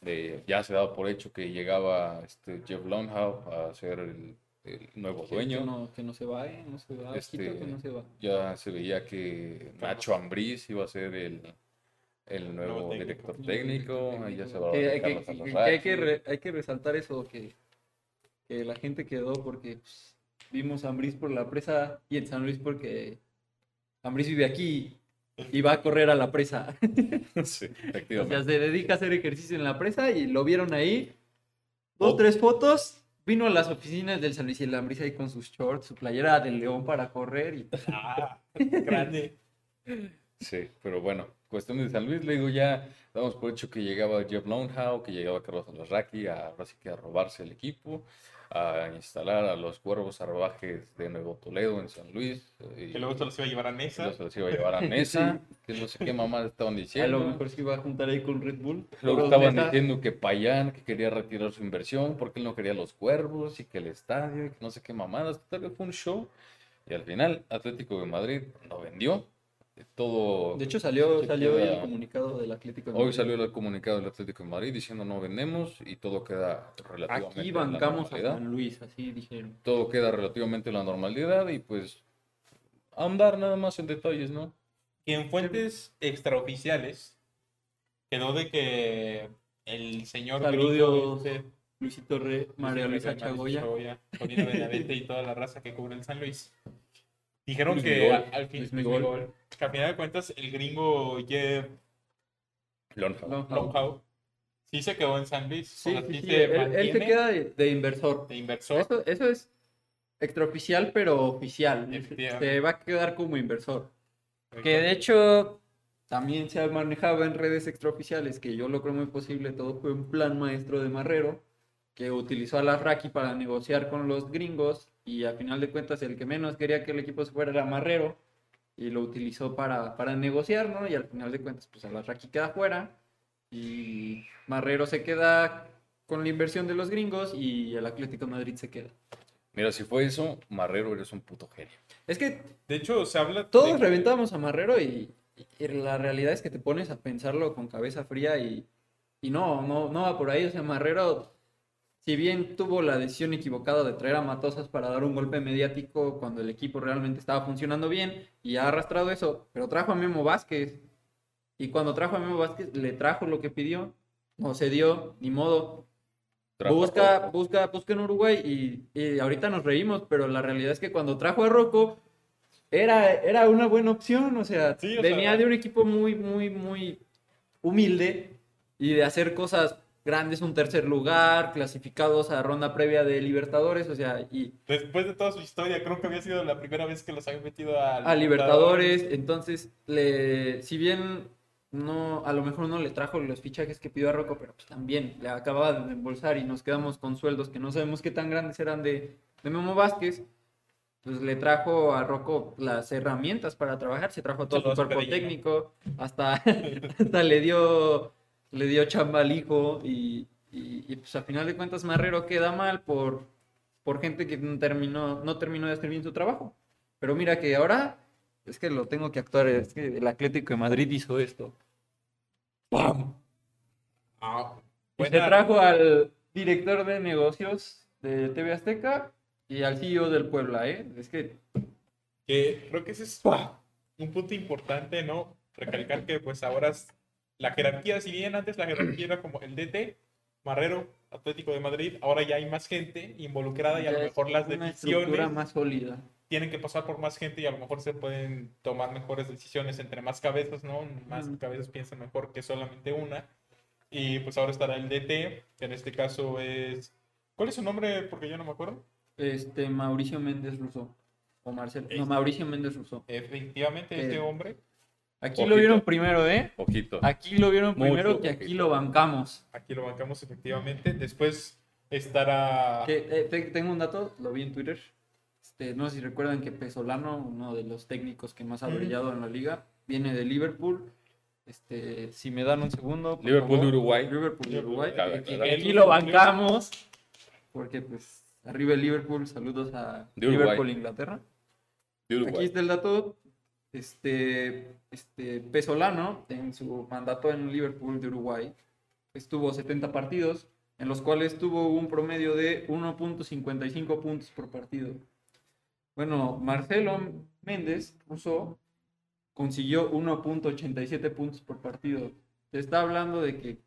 De, ya se daba por hecho que llegaba este Jeff Longhouse a ser el, el nuevo dueño. Que no, que no se va, ¿eh? No se va. Este, que no se va. Ya se veía que Nacho Ambriz iba a ser el, el nuevo Nuevo técnico. director técnico, ya se va a Que, que- Alarraqui. hay, que re- hay que resaltar eso, que, que la gente quedó porque pues, vimos a Ambriz por la presa y en San Luis porque Ambriz vive aquí y va a correr a la presa. Sí, O sea, efectivamente. se dedica a hacer ejercicio en la presa y lo vieron ahí. Dos, Oh. tres fotos. Vino a las oficinas del San Luis y el Ambriz ahí con sus shorts, su playera del león para correr. Y... Ah, grande. Sí, pero bueno, cuestión de San Luis, le digo, ya damos por hecho que llegaba Jeff Longhouse, que llegaba Carlos Alarraqui, ahora sí que a robarse el equipo, a instalar a los cuervos salvajes de Nuevo Toledo en San Luis. y- Que luego se los iba a llevar a Nesa. luego se los iba a llevar a Nesa, que no sé qué mamás estaban A diciendo. lo mejor se iba a juntar ahí con Red Bull. Luego estaban diciendo que Payán, que quería retirar su inversión porque él no quería los cuervos y que el estadio y que no sé qué mamadas. Total, fue un show. Y al final, Atlético de Madrid lo vendió. Todo. De hecho, salió, salió queda- el comunicado del Atlético. de Hoy Madrid. salió el comunicado del Atlético de Madrid diciendo no vendemos y todo queda relativamente Aquí en la bancamos a normalidad. San Luis, así dijeron. Todo queda relativamente en la normalidad y pues ahondar nada más en detalles, ¿no? que en fuentes extraoficiales quedó de que el señor Saludos, gringo este, Luisito Re, María Luisa Chagoya. Paulino Benavente y toda la raza que cubre el San Luis. Dijeron Luis que Miguel. al fin, Luis Luis Miguel. Miguel, que al final de cuentas el gringo Jeff Longhouse sí se quedó en San Luis. Sí, o sea, sí, sí sí, se él, él se queda de, de inversor. de inversor. Eso, eso es extraoficial, pero oficial. Se va a quedar como inversor. Que de hecho también se ha manejado en redes extraoficiales, que yo lo creo muy posible, todo fue un plan maestro de Marrero, que utilizó a la Raki para negociar con los gringos y a final de cuentas el que menos quería que el equipo se fuera era Marrero y lo utilizó para, para negociar, ¿no? Y al final de cuentas pues a la Raki queda fuera y Marrero se queda con la inversión de los gringos y el Atlético de Madrid se queda. Mira, si fue eso, Marrero eres un puto genio. Es que De hecho, se habla de Todos que- reventamos a Marrero y, y la realidad es que te pones a pensarlo con cabeza fría y, y no, no, no va por ahí. O sea, Marrero, si bien tuvo la decisión equivocada de traer a Matosas para dar un golpe mediático cuando el equipo realmente estaba funcionando bien y ha arrastrado eso, pero trajo a Memo Vázquez. Y cuando trajo a Memo Vázquez, le trajo lo que pidió. No se dio, ni modo. Trajo Busca, busca, busca en Uruguay y, y ahorita nos reímos, pero la realidad es que cuando trajo a Rocco era, era una buena opción, o sea, Sí, o venía sea- de un equipo muy, muy, muy humilde y de hacer cosas grandes, un tercer lugar, clasificados a ronda previa de Libertadores, o sea, y Después de toda su historia, creo que había sido la primera vez que los habían metido a, a Libertadores, entonces, le, si bien no, a lo mejor no le trajo los fichajes que pidió a Rocco, pero pues también le acababa de embolsar y nos quedamos con sueldos que no sabemos qué tan grandes eran de, de Memo Vázquez, pues le trajo a Rocco las herramientas para trabajar, se trajo todo su cuerpo técnico, hasta, hasta le dio le dio chamba al hijo y, y, y, pues a final de cuentas Marrero queda mal por, por gente que no terminó, no terminó de hacer bien su trabajo. Pero mira que ahora es que lo tengo que actuar, es que el Atlético de Madrid hizo esto. ¡Pam! Ah, Y se trajo al director de negocios de TV Azteca y al CEO del Puebla, ¿eh? Es que que creo que ese es un punto importante, ¿no? Recalcar que pues ahora la jerarquía, si bien antes la jerarquía era como el DT, Marrero, Atlético de Madrid, ahora ya hay más gente involucrada y a lo ya mejor las decisiones más sólida. tienen que pasar por más gente y a lo mejor se pueden tomar mejores decisiones entre más cabezas, ¿no? Más cabezas piensan mejor que solamente una. Y pues ahora estará el DT, que en este caso es ¿Cuál es su nombre? Porque yo no me acuerdo. Este, Mauricio Méndez Russo. O Marcelo. No, Este. Mauricio Méndez Russo. Efectivamente, este hombre, Aquí Ojito. lo vieron primero, ¿eh? Ojito. Aquí lo vieron Mucho primero y aquí lo bancamos. aquí lo bancamos efectivamente. Después estará. Que, eh, te- tengo un dato, lo vi en Twitter. Este, no sé si recuerdan que Pesolano, uno de los técnicos que más ha brillado en la liga, viene de Liverpool. Este, si me dan un segundo. Liverpool de. Uruguay. Liverpool de Uruguay. claro, Aquí, claro. aquí lo bancamos. Porque pues arriba el Liverpool, saludos a De. Liverpool, Inglaterra. De Aquí está el dato. Este, este Pesolano, en su mandato en Liverpool de Uruguay, estuvo 70 partidos, en los cuales tuvo un promedio de 1.55 puntos por partido. Bueno, Marcelo Méndez Russo consiguió 1.87 puntos por partido. Se está hablando de que,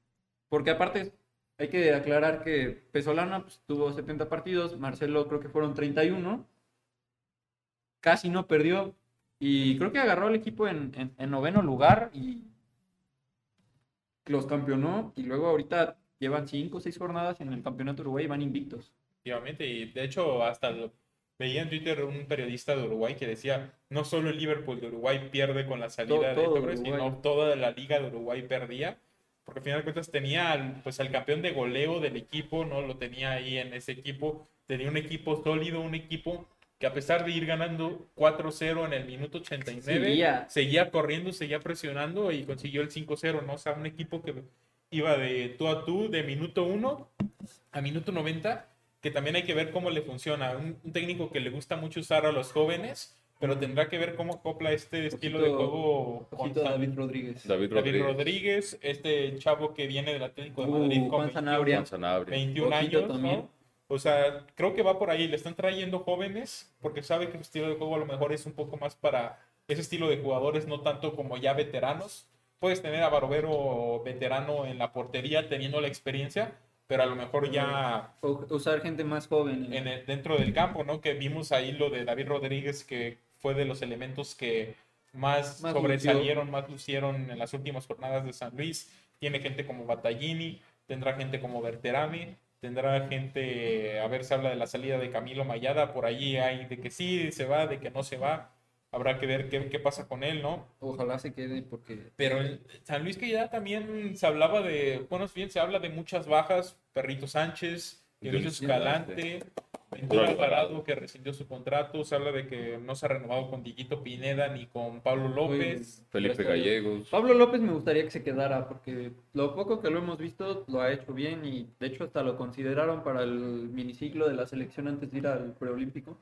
porque aparte hay que aclarar que Pesolano pues, tuvo 70 partidos, Marcelo creo que fueron 31 casi no perdió y creo que agarró al equipo en, en- en noveno lugar y los campeonó y luego ahorita llevan cinco o seis jornadas en el campeonato Uruguay y van invictos. Efectivamente, y de hecho hasta lo- veía en Twitter un periodista de Uruguay que decía, no solo el Liverpool de Uruguay pierde con la salida todo de Torres, sino toda la liga de Uruguay perdía, porque al final de cuentas tenía al, pues al campeón de goleo del equipo, ¿no? Lo tenía ahí en ese equipo, tenía un equipo sólido, un equipo que a pesar de ir ganando 4-0 en el minuto 89, Seguía. seguía corriendo, seguía presionando y consiguió el 5-0, ¿no? O sea, un equipo que iba de tú a tú, de minuto 1 a minuto 90, que también hay que ver cómo le funciona. Un, un técnico que le gusta mucho usar a los jóvenes, pero tendrá que ver cómo acopla este estilo de juego con San- David Rodríguez. David David Rodríguez. Este chavo que viene del Atlético de Uh, Madrid Juan con. Juan Sanabria. 21 Ojito años, también. ¿no? O sea, creo que va por ahí. Le están trayendo jóvenes porque sabe que su estilo de juego a lo mejor es un poco más para ese estilo de jugadores, no tanto como ya veteranos. Puedes tener a Barovero veterano en la portería teniendo la experiencia, pero a lo mejor ya usar gente más joven. en el- dentro del campo, ¿no? Que vimos ahí lo de David Rodríguez, que fue de los elementos que más, Más sobresalieron, más lucieron en las últimas jornadas de San Luis. Tiene gente como Battaglini, tendrá gente como Berterame, tendrá gente, a ver, se habla de la salida de Camilo Mayada, por ahí hay de que sí se va, de que no se va. Habrá que ver qué, qué pasa con él, ¿no? Ojalá se quede porque Pero en San Luis que ya también se hablaba de, bueno, bien, se habla de muchas bajas, Perrito Sánchez, Dionisio Escalante, Ventura Alvarado que rescindió su contrato, se habla de que no se ha renovado con Diguito Pineda ni con Pablo López. Felipe. Gallegos. Pablo López me gustaría que se quedara porque lo poco que lo hemos visto lo ha hecho bien y de hecho hasta lo consideraron para el miniciclo de la selección antes de ir al preolímpico.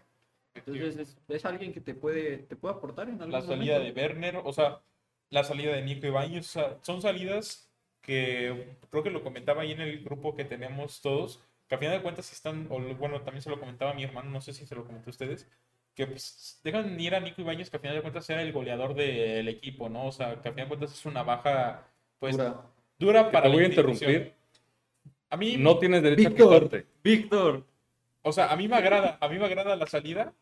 Entonces es, es alguien que te puede, te puede aportar en algún la salida de. Werner, o sea, la salida de Nico sea, son salidas que creo que lo comentaba ahí en el grupo que tenemos todos, que a final de cuentas están, o bueno, también se lo comentaba a mi hermano, no sé si se lo comenté a ustedes, que pues, dejan ir a Nico Ibáñez, que a final de cuentas era el goleador del equipo, ¿no? O sea, que a final de cuentas es una baja, pues, dura, Dura. Para te la voy a interrumpir. A mí, No tienes derecho a Víctor. quejarte. Víctor, o sea, a mí me agrada, a mí me agrada la salida,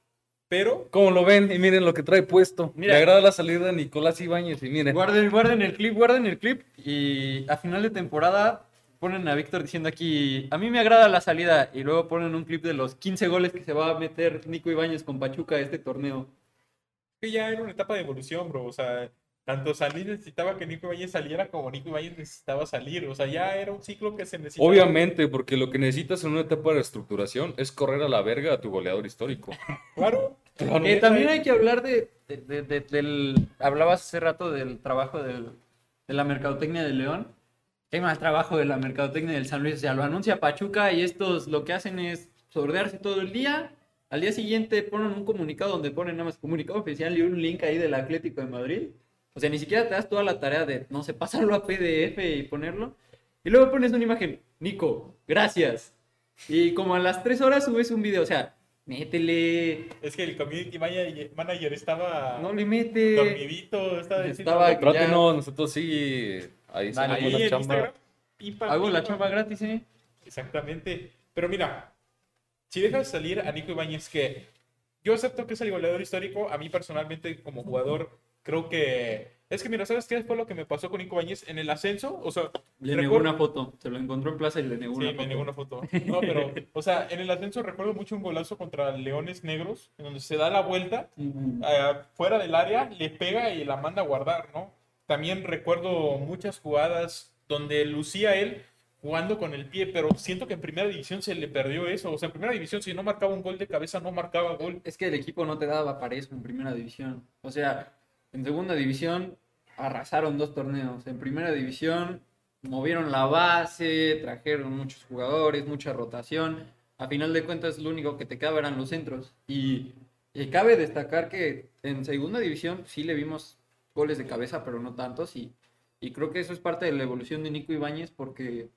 pero Como lo ven, y miren lo que trae puesto. Mira. Me agrada la salida de Nicolás Ibáñez y miren. guarden, guarden el clip, guarden el clip y a final de temporada ponen a Víctor diciendo aquí, a mí me agrada la salida y luego ponen un clip de los 15 goles que se va a meter Nico Ibáñez con Pachuca a este torneo. que ya era una etapa de evolución, bro. O sea, tanto Luis necesitaba que Nico Ibáñez saliera como Nico Ibáñez necesitaba salir. O sea, ya era un ciclo que se necesitaba. Obviamente, porque lo que necesitas en una etapa de reestructuración es correr a la verga a tu goleador histórico. Claro. Eh, también hay que hablar de, de- de- de- del... Hablabas hace rato del trabajo del- de la mercadotecnia de León. Hay más trabajo de la mercadotecnia del San Luis. O sea, lo anuncia Pachuca y estos lo que hacen es sordearse todo el día. Al día siguiente ponen un comunicado donde ponen nada más comunicado oficial y un link ahí del Atlético de Madrid. O sea, ni siquiera te das toda la tarea de, no sé, pasarlo a PDF y ponerlo. Y luego pones una imagen, Nico, gracias. Y como a las tres horas subes un video. O sea, métele, Es que el community manager- manager estaba no le mete. dormidito. Estaba diciendo, Estaba- "Ahí Trátenos, nosotros sí. Ahí Dale, en la chamba. Instagram. pimpa, Hago la pimpa". chamba gratis, ¿eh? Exactamente. Pero mira, si dejas salir a Nico Ibáñez, que yo acepto que es el goleador histórico, a mí personalmente como jugador creo que... Es que mira, ¿sabes qué fue lo que me pasó con Nico Bañez en el ascenso? O sea, Le negó recuerdo- una foto. Se lo encontró en plaza y le negó Sí, una me foto. negó una foto. No, pero, o sea, en el ascenso recuerdo mucho un golazo contra Leones Negros, en donde se da la vuelta Mm. eh, fuera del área, le pega y la manda a guardar, ¿no? También recuerdo muchas jugadas donde lucía él jugando con el pie, pero siento que en primera división se le perdió eso. O sea, en primera división, si no marcaba un gol de cabeza, no marcaba gol. Es que el equipo no te daba para eso en primera división. O sea, en segunda división arrasaron dos torneos. En primera división movieron la base, trajeron muchos jugadores, mucha rotación. A final de cuentas, lo único que te quedaba eran los centros. Y, y cabe destacar que en segunda división sí le vimos goles de cabeza, pero no tantos. Y, y creo que eso es parte de la evolución de Nico Ibáñez porque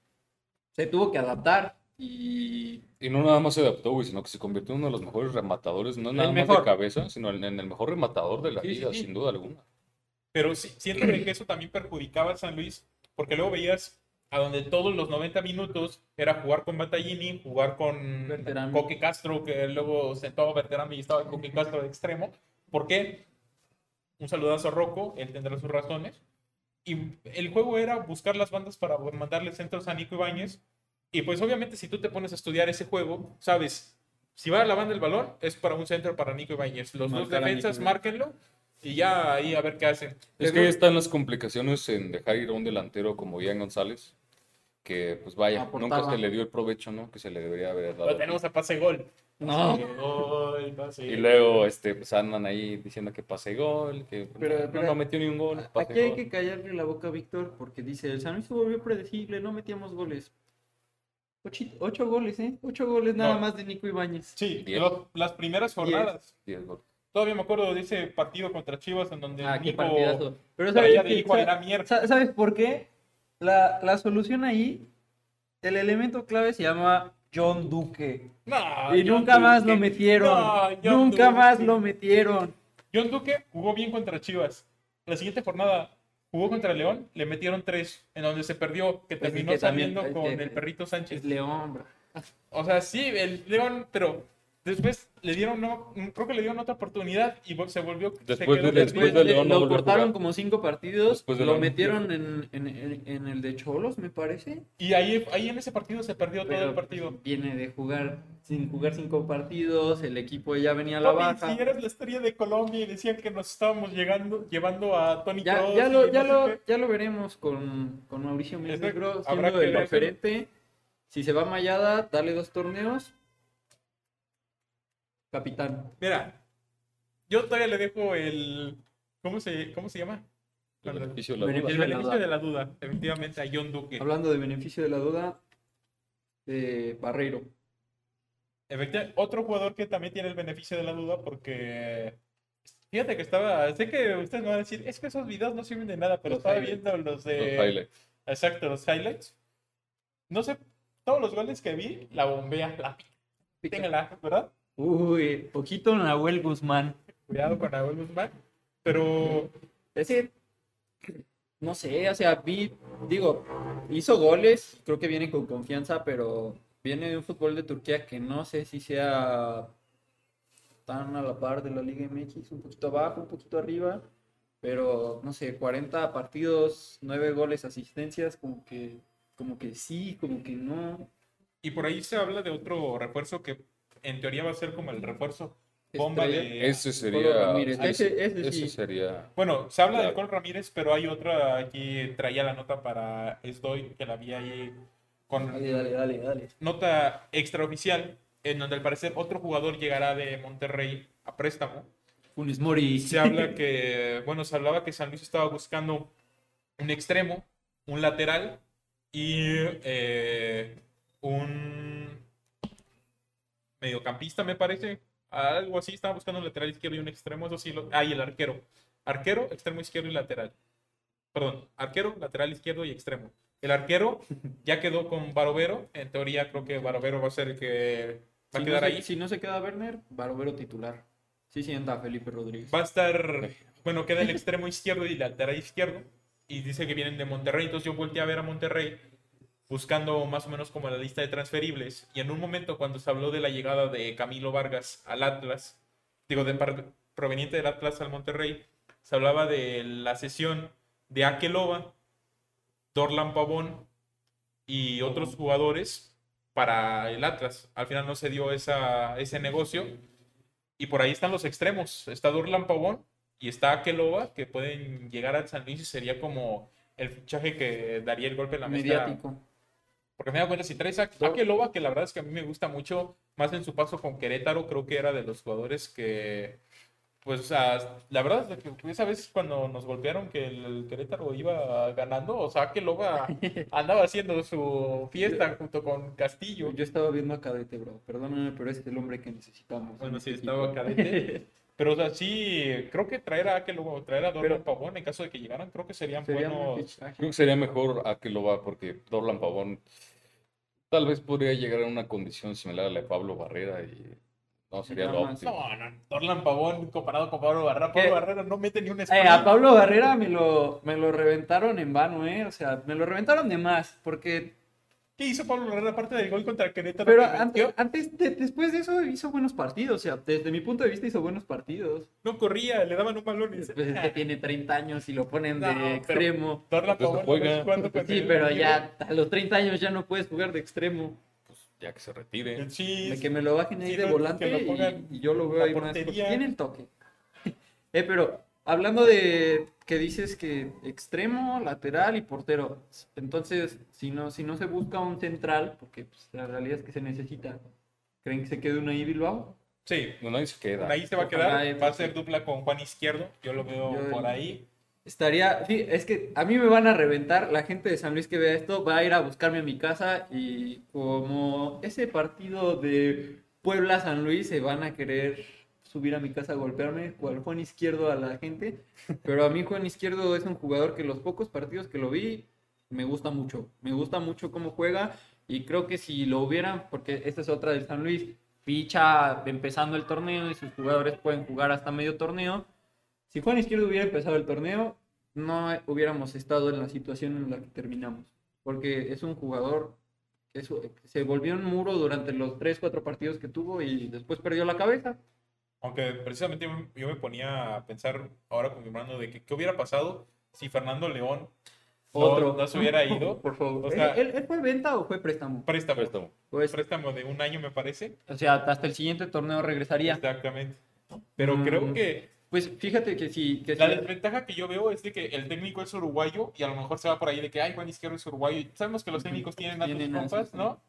se tuvo que adaptar. Y Y no nada más se adaptó, güey, sino que se convirtió en uno de los mejores rematadores, no nada más mejor. de cabeza, sino en, en el mejor rematador de la Sí, liga, sí. sin duda alguna. Pero sí, siento que eso también perjudicaba a San Luis, porque luego veías a donde todos los 90 minutos era jugar con Battaglini, jugar con Berterame. Coque Castro, que luego sentó a Berterame y estaba Coque Castro de extremo. ¿Por qué? Un saludazo a Rocco, él tendrá sus razones. Y el juego era buscar las bandas para mandarle centros a Nico Ibáñez. Y pues obviamente si tú te pones a estudiar ese juego, sabes, si va a la banda el balón, es para un centro para Nico Ibáñez. Los dos Marcar defensas, márquenlo y ya ahí a ver qué hacen. Es que ahí están las complicaciones en dejar ir a un delantero como Ian González, que pues vaya, Aportaba. nunca se le dio el provecho, ¿no? Que se le debería haber dado. Lo tenemos a pase gol. No. Pase gol, pase Y luego, este, pues andan ahí diciendo que pase gol, que Pero- no, pero- no metió ni un gol. pase Aquí hay gol. que callarle la boca a Víctor porque dice, el San Luis se volvió predecible, no metíamos goles. Ocho goles, ¿eh? Ocho goles nada No. más de Nico Ibáñez. Sí, lo- las primeras jornadas. Diez goles. Todavía me acuerdo de ese partido contra Chivas en donde Ah, qué Nico partidazo. Pero ¿sabes, de qué? hijo a Sa- la mierda. sa- ¿sabes por qué? La, la solución ahí, el elemento clave se llama John Duque. No, Y John nunca más Duque. lo metieron. No, nunca Duque. más lo metieron. John Duque jugó bien contra Chivas. La siguiente jornada jugó contra León, le metieron tres, en donde se perdió, que Pues es terminó que también- saliendo es con que- el perrito Sánchez. Es León, bro. O sea, sí, el León, pero después le dieron, no, creo que le dieron otra oportunidad y se volvió. se Después quedó de- después de Le- León no lo a cortaron como cinco partidos, Después de lo León. metieron en, en- en- en el de Cholos, me parece. Y ahí, ahí en ese partido se perdió todo el partido. viene de jugar sin jugar cinco partidos, el equipo ya venía a la Papi, baja. si eras la estrella de Colombia y decían que nos estábamos llegando, llevando a Tony Ya, Kroos ya, lo, ya, lo, ya lo veremos con, con Mauricio Habrá siendo el referente. Si se va Mayada, dale dos torneos. Capitán. Mira, yo todavía le dejo el. ¿Cómo se, cómo se llama? El beneficio de la Beneficio duda. El de la beneficio duda. de la duda, efectivamente, a John Duque. Hablando de beneficio de la duda, de Barreiro. Efectivamente, otro jugador que también tiene el beneficio de la duda porque. Fíjate que estaba. Sé que ustedes me van a decir, es que esos videos no sirven de nada, pero Los estaba highlights. viendo los de. Los highlights. Exacto, los highlights. No sé, todos los goles que vi, la bombea, la téngala, ¿verdad? Uy, poquito Nahuel Guzmán. Cuidado con Nahuel Guzmán. Pero Es decir, no sé, o sea, vi, digo, hizo goles, creo que viene con confianza, pero viene de un fútbol de Turquía que no sé si sea tan a la par de la Liga MX, un poquito abajo, un poquito arriba, pero no sé, 40 partidos, 9 goles, asistencias, como que, como que sí, como que no. Y por ahí se habla de otro refuerzo que en teoría va a ser como el refuerzo bomba Estrella. de... Ese sería. Ramírez, ese, ese- ese ese sí. sería. Bueno, se habla de Claro. Col Ramírez, pero hay otra, aquí traía la nota para Estoy, que la vi ahí con Dale, dale, dale, dale. nota extraoficial, en donde al parecer otro jugador llegará de Monterrey a préstamo. Funes Mori. Se habla que, bueno, se hablaba que San Luis estaba buscando un extremo, un lateral y eh, un mediocampista, me parece. Algo así, estaba buscando un lateral izquierdo y un extremo, eso sí. Lo... Ah, y el arquero. Arquero, extremo izquierdo y lateral. Perdón, arquero, lateral izquierdo y extremo. El arquero ya quedó con Barovero. En teoría, creo que Barovero va a ser el que va a no, quedar se, ahí. si no se queda Werner, Barovero titular. Sí sienta Felipe Rodríguez. Va a estar, bueno, queda el extremo izquierdo y lateral izquierdo. Y dice que vienen de Monterrey. Entonces yo volteé a ver a Monterrey buscando más o menos como la lista de transferibles. Y en un momento cuando se habló de la llegada de Camilo Vargas al Atlas, digo, de proveniente del Atlas al Monterrey, se hablaba de la sesión de Akeloba, Dorlan Pavón y otros jugadores para el Atlas. Al final no se dio esa, ese negocio. Y por ahí están los extremos. Está Dorlan Pavón y está Akeloba, que pueden llegar al San Luis y sería como el fichaje que daría el golpe en la mesa. Mediático. Porque me da cuenta, si traes a Akeloba, que la verdad es que a mí me gusta mucho, más en su paso con Querétaro, creo que era de los jugadores que, pues, o sea, la verdad es que esa vez cuando nos golpearon que el Querétaro iba ganando, o sea, Akeloba andaba haciendo su fiesta junto con Castillo. Yo estaba viendo a Cadete, bro. Perdóname, pero es el hombre que necesitamos. Bueno, en sí, este estaba equipo. Cadete. Pero, o sea, sí, creo que traer a Akeloba, traer a Dorlan Pavón, en caso de que llegaran, creo que serían Sería buenos. Creo que sería mejor a que lo va porque Dorlan Pavón tal vez podría llegar a una condición similar a la de Pablo Barrera y no sería lo óptimo. No, no, Dorlan Pavón comparado con Pablo Barrera. ¿Qué? Pablo Barrera no mete ni un Eh, a Pablo Barrera me lo, me lo reventaron en vano, ¿eh? O sea, me lo reventaron de más, porque... ¿Qué hizo Pablo Barrera aparte del gol contra Querétaro? Pero que antes, antes de- después de eso hizo buenos partidos, o sea, desde mi punto de vista hizo buenos partidos. No corría, le daban un balón y Pues es que tiene 30 años y lo ponen de No, extremo. Pavón juega. no es jugando con Sí, pero ya a los 30 años ya no puedes jugar de extremo. Pues ya que se retire. De que me lo bajen ahí Sí, de no, volante y- yo lo veo ahí más. porque portería. Tiene el toque. eh, pero hablando de que dices que extremo, lateral y portero. Entonces, si no, si no se busca un central, porque pues, la realidad es que se necesita, ¿creen que se quede uno ahí Bilbao? Sí, No, nadie se queda. ahí se va a quedar. Va a ser dupla con Juan Izquierdo. Yo lo veo Yo- por ahí. Estaría, sí, es que a mí me van a reventar, la gente de San Luis que vea esto va a ir a buscarme a mi casa y como ese partido de Puebla-San Luis se van a querer subir a mi casa a golpearme, cual Juan Izquierdo a la gente, pero a mí Juan Izquierdo es un jugador que los pocos partidos que lo vi me gusta mucho, me gusta mucho cómo juega y creo que si lo hubieran, porque esta es otra del San Luis, ficha empezando el torneo y sus jugadores pueden jugar hasta medio torneo, si Juan Izquierdo hubiera empezado el torneo, no hubiéramos estado en la situación en la que terminamos. Porque es un jugador que se volvió un muro durante los 3, 4 partidos que tuvo y después perdió la cabeza. Aunque precisamente yo, yo me ponía a pensar ahora con mi hermano de que qué hubiera pasado si Fernando León no, Otro. no se hubiera ido. Por favor. O sea- ¿Él, él fue venta o fue préstamo? Préstamo. Préstamo. Pues, Préstamo de un año, me parece. o sea, hasta el siguiente torneo regresaría. Exactamente. Pero Mm. creo que Pues fíjate que si... Que la desventaja que yo veo es de que el técnico es uruguayo y a lo mejor se va por ahí de que, ay, Juan Izquierdo es uruguayo. Y sabemos que los técnicos tienen a sus compas, ¿no?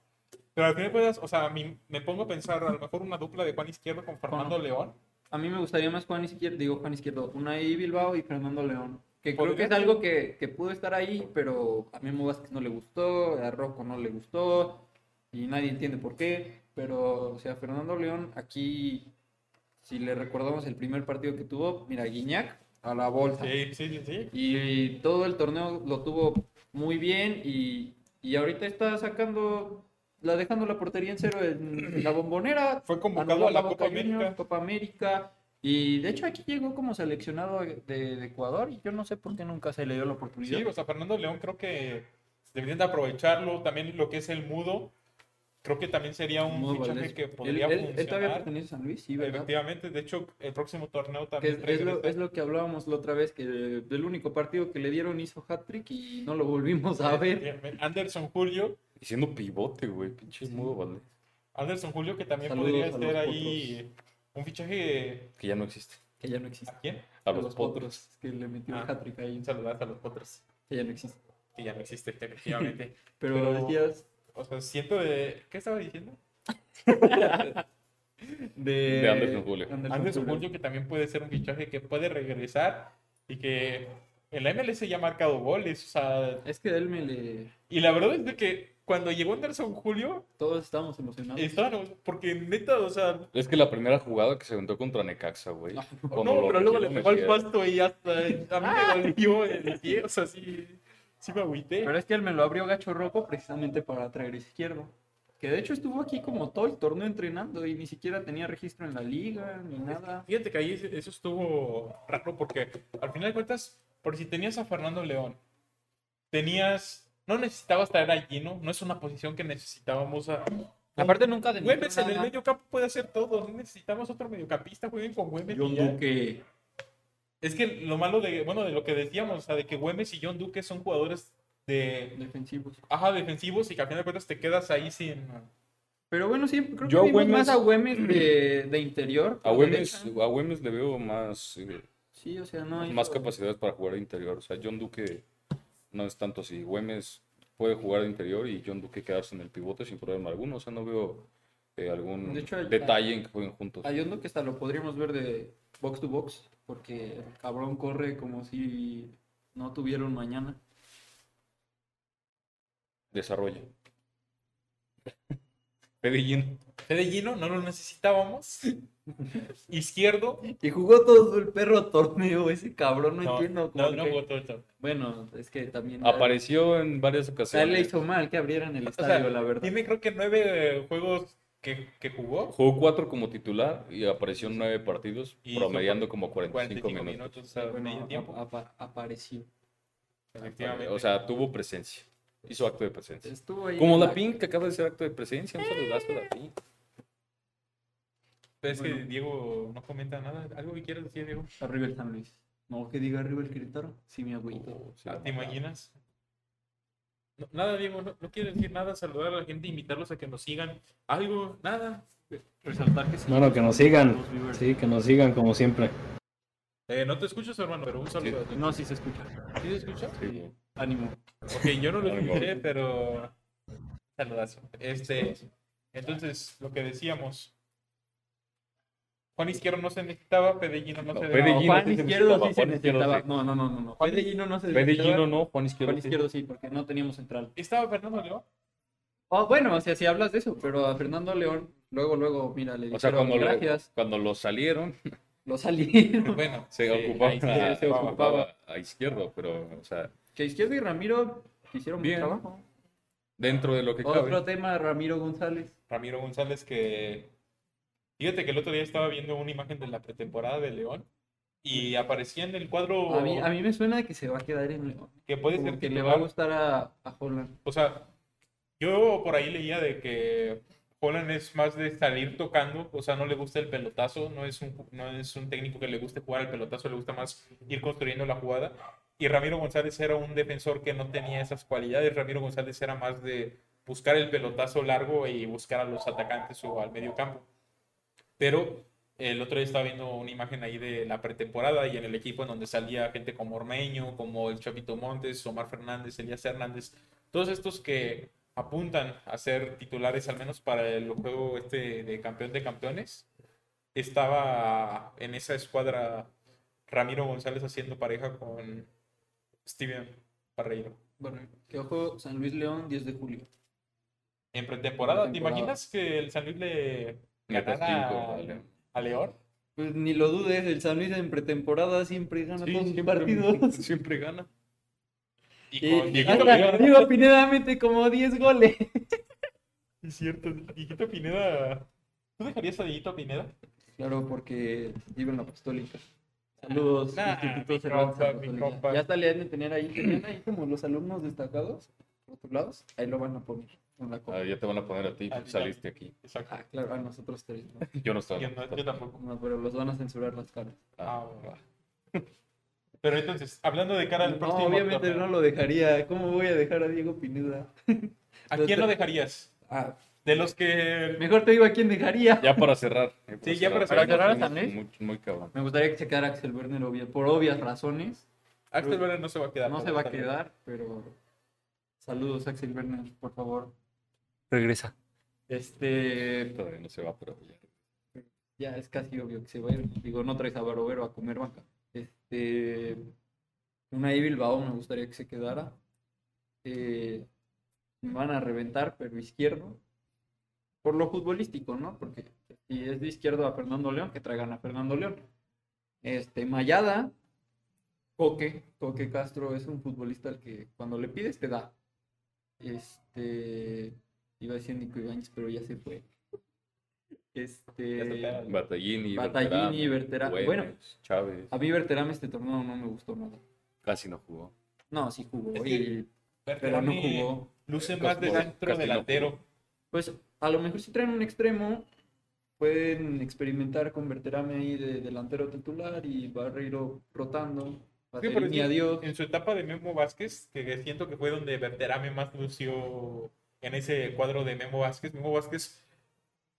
Pero al final cuentas, o sea, a mí me pongo a pensar a lo mejor una dupla de Juan Izquierdo con Fernando León. A mí me gustaría más Juan Izquierdo, digo Juan Izquierdo, Unai Bilbao y Fernando León. Que creo que es algo que, que pudo estar ahí, pero a Memo Vázquez no le gustó, a Rocco no le gustó, y nadie entiende por qué. Pero, o sea, Fernando León, aquí, si le recordamos el primer partido que tuvo, mira, Guiñac a la bolsa. Sí, sí, sí, sí. Y todo el torneo lo tuvo muy bien y, y ahorita está sacando, la dejando la portería en cero en la bombonera. Fue convocado a la Copa América. Copa América. Y de hecho aquí llegó como seleccionado de, de Ecuador y yo no sé por qué nunca se le dio la oportunidad. Sí, o sea, Fernando León creo que deberían de aprovecharlo. También lo que es el mudo, creo que también sería un Mudo fichaje Valdés. que Él, podría él- él todavía funcionar. pertenece a San Luis, sí, ¿verdad? Efectivamente, de hecho, el próximo torneo también es, es lo, es lo que hablábamos la otra vez, que del único partido que le dieron hizo hat-trick y no lo volvimos a ver. Anderson Julio, Y siendo pivote, güey. Pinche mudo Valdés. Anderson Julio que también Saludos podría ser ahí un fichaje Que ya no existe. Que ya no existe. ¿a quién? A los potros. Que le metió Ah. el hat-trick ahí. Un saludazo a los potros, Que ya no existe. que ya no existe efectivamente. Pero, Pero- decías o sea, siento de... ¿Qué estaba diciendo? de, De Anderson Julio. Anderson Julio que también puede ser un fichaje que puede regresar y que en la MLS ya ha marcado goles, o sea, Es que él me le. y la verdad es de que cuando llegó Anderson Julio, Todos estábamos emocionados. estaban, porque neta, o sea, Es que la primera jugada que se aventó contra Necaxa, güey. Ah, no, pero luego le pegó al pasto y hasta a mí me dolió el pie, o sea, sí, sí me agüité. Pero es que él me lo abrió Gacho Rojo precisamente para traer izquierdo. Que de hecho estuvo aquí como todo el torneo entrenando y ni siquiera tenía registro en la liga ni nada. Fíjate que ahí eso estuvo raro porque al final de cuentas, por si tenías a Fernando León, tenías, no necesitabas traer a Gino, no es una posición que necesitábamos a... Aparte nunca demostró Güemes en el medio campo puede hacer todo, no necesitamos otro mediocampista, jueguen con Güemes John y ya. Duque. Es que lo malo de, bueno, de lo que decíamos, o sea, de que Güemes y John Duque son jugadores de, Defensivos. ajá, defensivos y que al final de cuentas te quedas ahí sin... Pero bueno, sí, creo Yo que vimos Güemes- más a Güemes de, de interior. A Güemes, a Güemes le veo más, eh, Sí, o sea, no hay... más capacidades para jugar de interior. O sea, John Duque no es tanto así. Güemes puede jugar de interior y John Duque quedarse en el pivote sin problema alguno. O sea, no veo eh, algún De hecho, hay- detalle en que jueguen juntos. Hay uno que hasta lo podríamos ver de box to box, porque el cabrón corre como si no tuviera un mañana. Desarrolla. Fedellino. Fedellino, no lo necesitábamos. Izquierdo. Y jugó todo el perro torneo, ese cabrón, no, entiendo. no, cómo no que- jugó todo esto. Bueno, es que también... Apareció en varias ocasiones. le hizo mal que abrieran el O estadio, sea, la verdad. tiene creo que nueve eh, juegos que, que jugó. Jugó cuatro como titular y apareció en nueve partidos, Y promediando como 45, 45 minutos. minutos, o sea, Bueno, medio tiempo. apa- apareció. Efectivamente. O sea, tuvo presencia. Hizo acto de presencia. Estuvo ahí Como la Pink, que acaba de hacer acto de presencia. Un saludazo a la Pink. Pero es que bueno. Diego no comenta nada. ¿Algo que quieras decir, Diego? Arriba el San Luis. No, que diga arriba el Querétaro. Sí, mi abuelito. Sí. ¿Te imaginas? No, nada, Diego, no, no quiero decir nada, saludar a la gente, invitarlos a que nos sigan. Algo, nada. Resaltar que sí. Bueno, que nos sigan. Sí, que nos sigan como siempre. Eh, no te escuchas, hermano, pero un saludo. Sí. No, sí se escucha. ¿Sí se escucha? Sí. Ánimo. Ok, yo no lo escuché, pero. Saludazo. Este, entonces, lo que decíamos. Juan Izquierdo no se necesitaba, Pedellino no, No, se necesitaba. Juan sí se Izquierdo sí se necesitaba. No, no, no, no. no. Fedellino no se necesitaba. no, Juan Izquierdo. Juan. Izquierdo sí, porque no teníamos central. ¿Estaba Fernando León? Oh, bueno, o sea, si hablas de eso, pero a Fernando León, luego, luego, mira, le O sea, dijeron cuando lo, gracias, cuando lo salieron, lo salieron. Bueno, se sí, ocupaba, a, se ocupaba. a izquierdo, pero, o sea, que Izquierdo y Ramiro hicieron Bien. trabajo. dentro de lo que cabe. Otro tema, Ramiro González. Ramiro González que fíjate que el otro día estaba viendo una imagen de la pretemporada de León y aparecía en el cuadro A mí, a mí me suena que se va a quedar en León. que puede Como ser que le va a gustar a, a Holland. O sea, yo por ahí leía de que Holland es más de salir tocando, o sea, no le gusta el pelotazo, no es un, no es un técnico que le guste jugar al pelotazo, le gusta más ir construyendo la jugada. Y Ramiro González era un defensor que no tenía esas cualidades, Ramiro González era más de buscar el pelotazo largo y buscar a los atacantes o al medio campo. Pero el otro día estaba viendo una imagen ahí de la pretemporada y en el equipo en donde salía gente como Ormeño, como el Chavito Montes, Omar Fernández, Elías Hernández, todos estos que apuntan a ser titulares al menos para el juego este de campeón de campeones. Estaba en esa escuadra Ramiro González haciendo pareja con Steven Barreiro. Bueno, que ojo, San Luis León, 10 de julio. En pretemporada, ¿te imaginas que el San Luis le ganara a- León? Pues ni lo dudes, el San Luis en pretemporada siempre gana Sí, todos sus siempre- partidos. Siempre gana. Y Y con Dieguito hasta Pineda. Diego Pineda mete como 10 goles. Es cierto, Dieguito Pineda. ¿Tú dejarías a Dieguito Pineda? Claro, porque vive en la Apostólica. Saludos, Nah, Instituto compa, compa. Ya hasta le han de tener ahí, tenían ahí como los alumnos destacados, por otros lados, ahí lo van a poner en la. Ah, ya te van a poner a ti, Ah, saliste aquí. Exacto. Ah, claro, a nosotros tres, ¿no? Yo no estaba. Yo, no- yo tampoco. No, pero los van a censurar las caras. Ah, va. Pero entonces, hablando de cara al No, próximo obviamente torneo, no lo dejaría. ¿Cómo voy a dejar a Diego Pineda? ¿a quién lo dejarías? Ah, De los que... mejor te digo a quién dejaría. Ya para cerrar. Sí, ya para cerrar. ¿Para cerrar, Luis? Muy, muy cabrón. Me gustaría que se quedara Axel Werner, obvia- por obvias razones. Axel Werner no se va a quedar. No se va a quedar, pero saludos Axel Werner, por favor. Regresa. Este, Todavía no se va, pero ya. ya es casi obvio que se va a ir. Digo, no traes a Barovero a comer banca. Este, una Bilbao me gustaría que se quedara. Eh, me van a reventar, pero izquierdo. Por lo futbolístico, ¿no? Porque si es de izquierdo a Fernando León, que traigan a Fernando León. Este, Mayada, Coque, Coque Castro es un futbolista al que cuando le pides te da. Este, iba a decir Nico Ibáñez, pero ya se fue. Este. Batallini, Batallini, Berterame, Berterame. Bueno. Chávez. a mí Berterame este torneo no me gustó nada. Casi no jugó. No, sí jugó, Es que y- pero no jugó. Luce Casi más de centro delantero. Pues a lo mejor si traen un extremo, pueden experimentar con Berterame ahí de delantero titular y Barreiro rotando. Sí, pero mi sí, adiós. en su etapa de Memo Vázquez, que siento que fue donde Verterame más lució en ese cuadro de Memo Vázquez. Memo Vázquez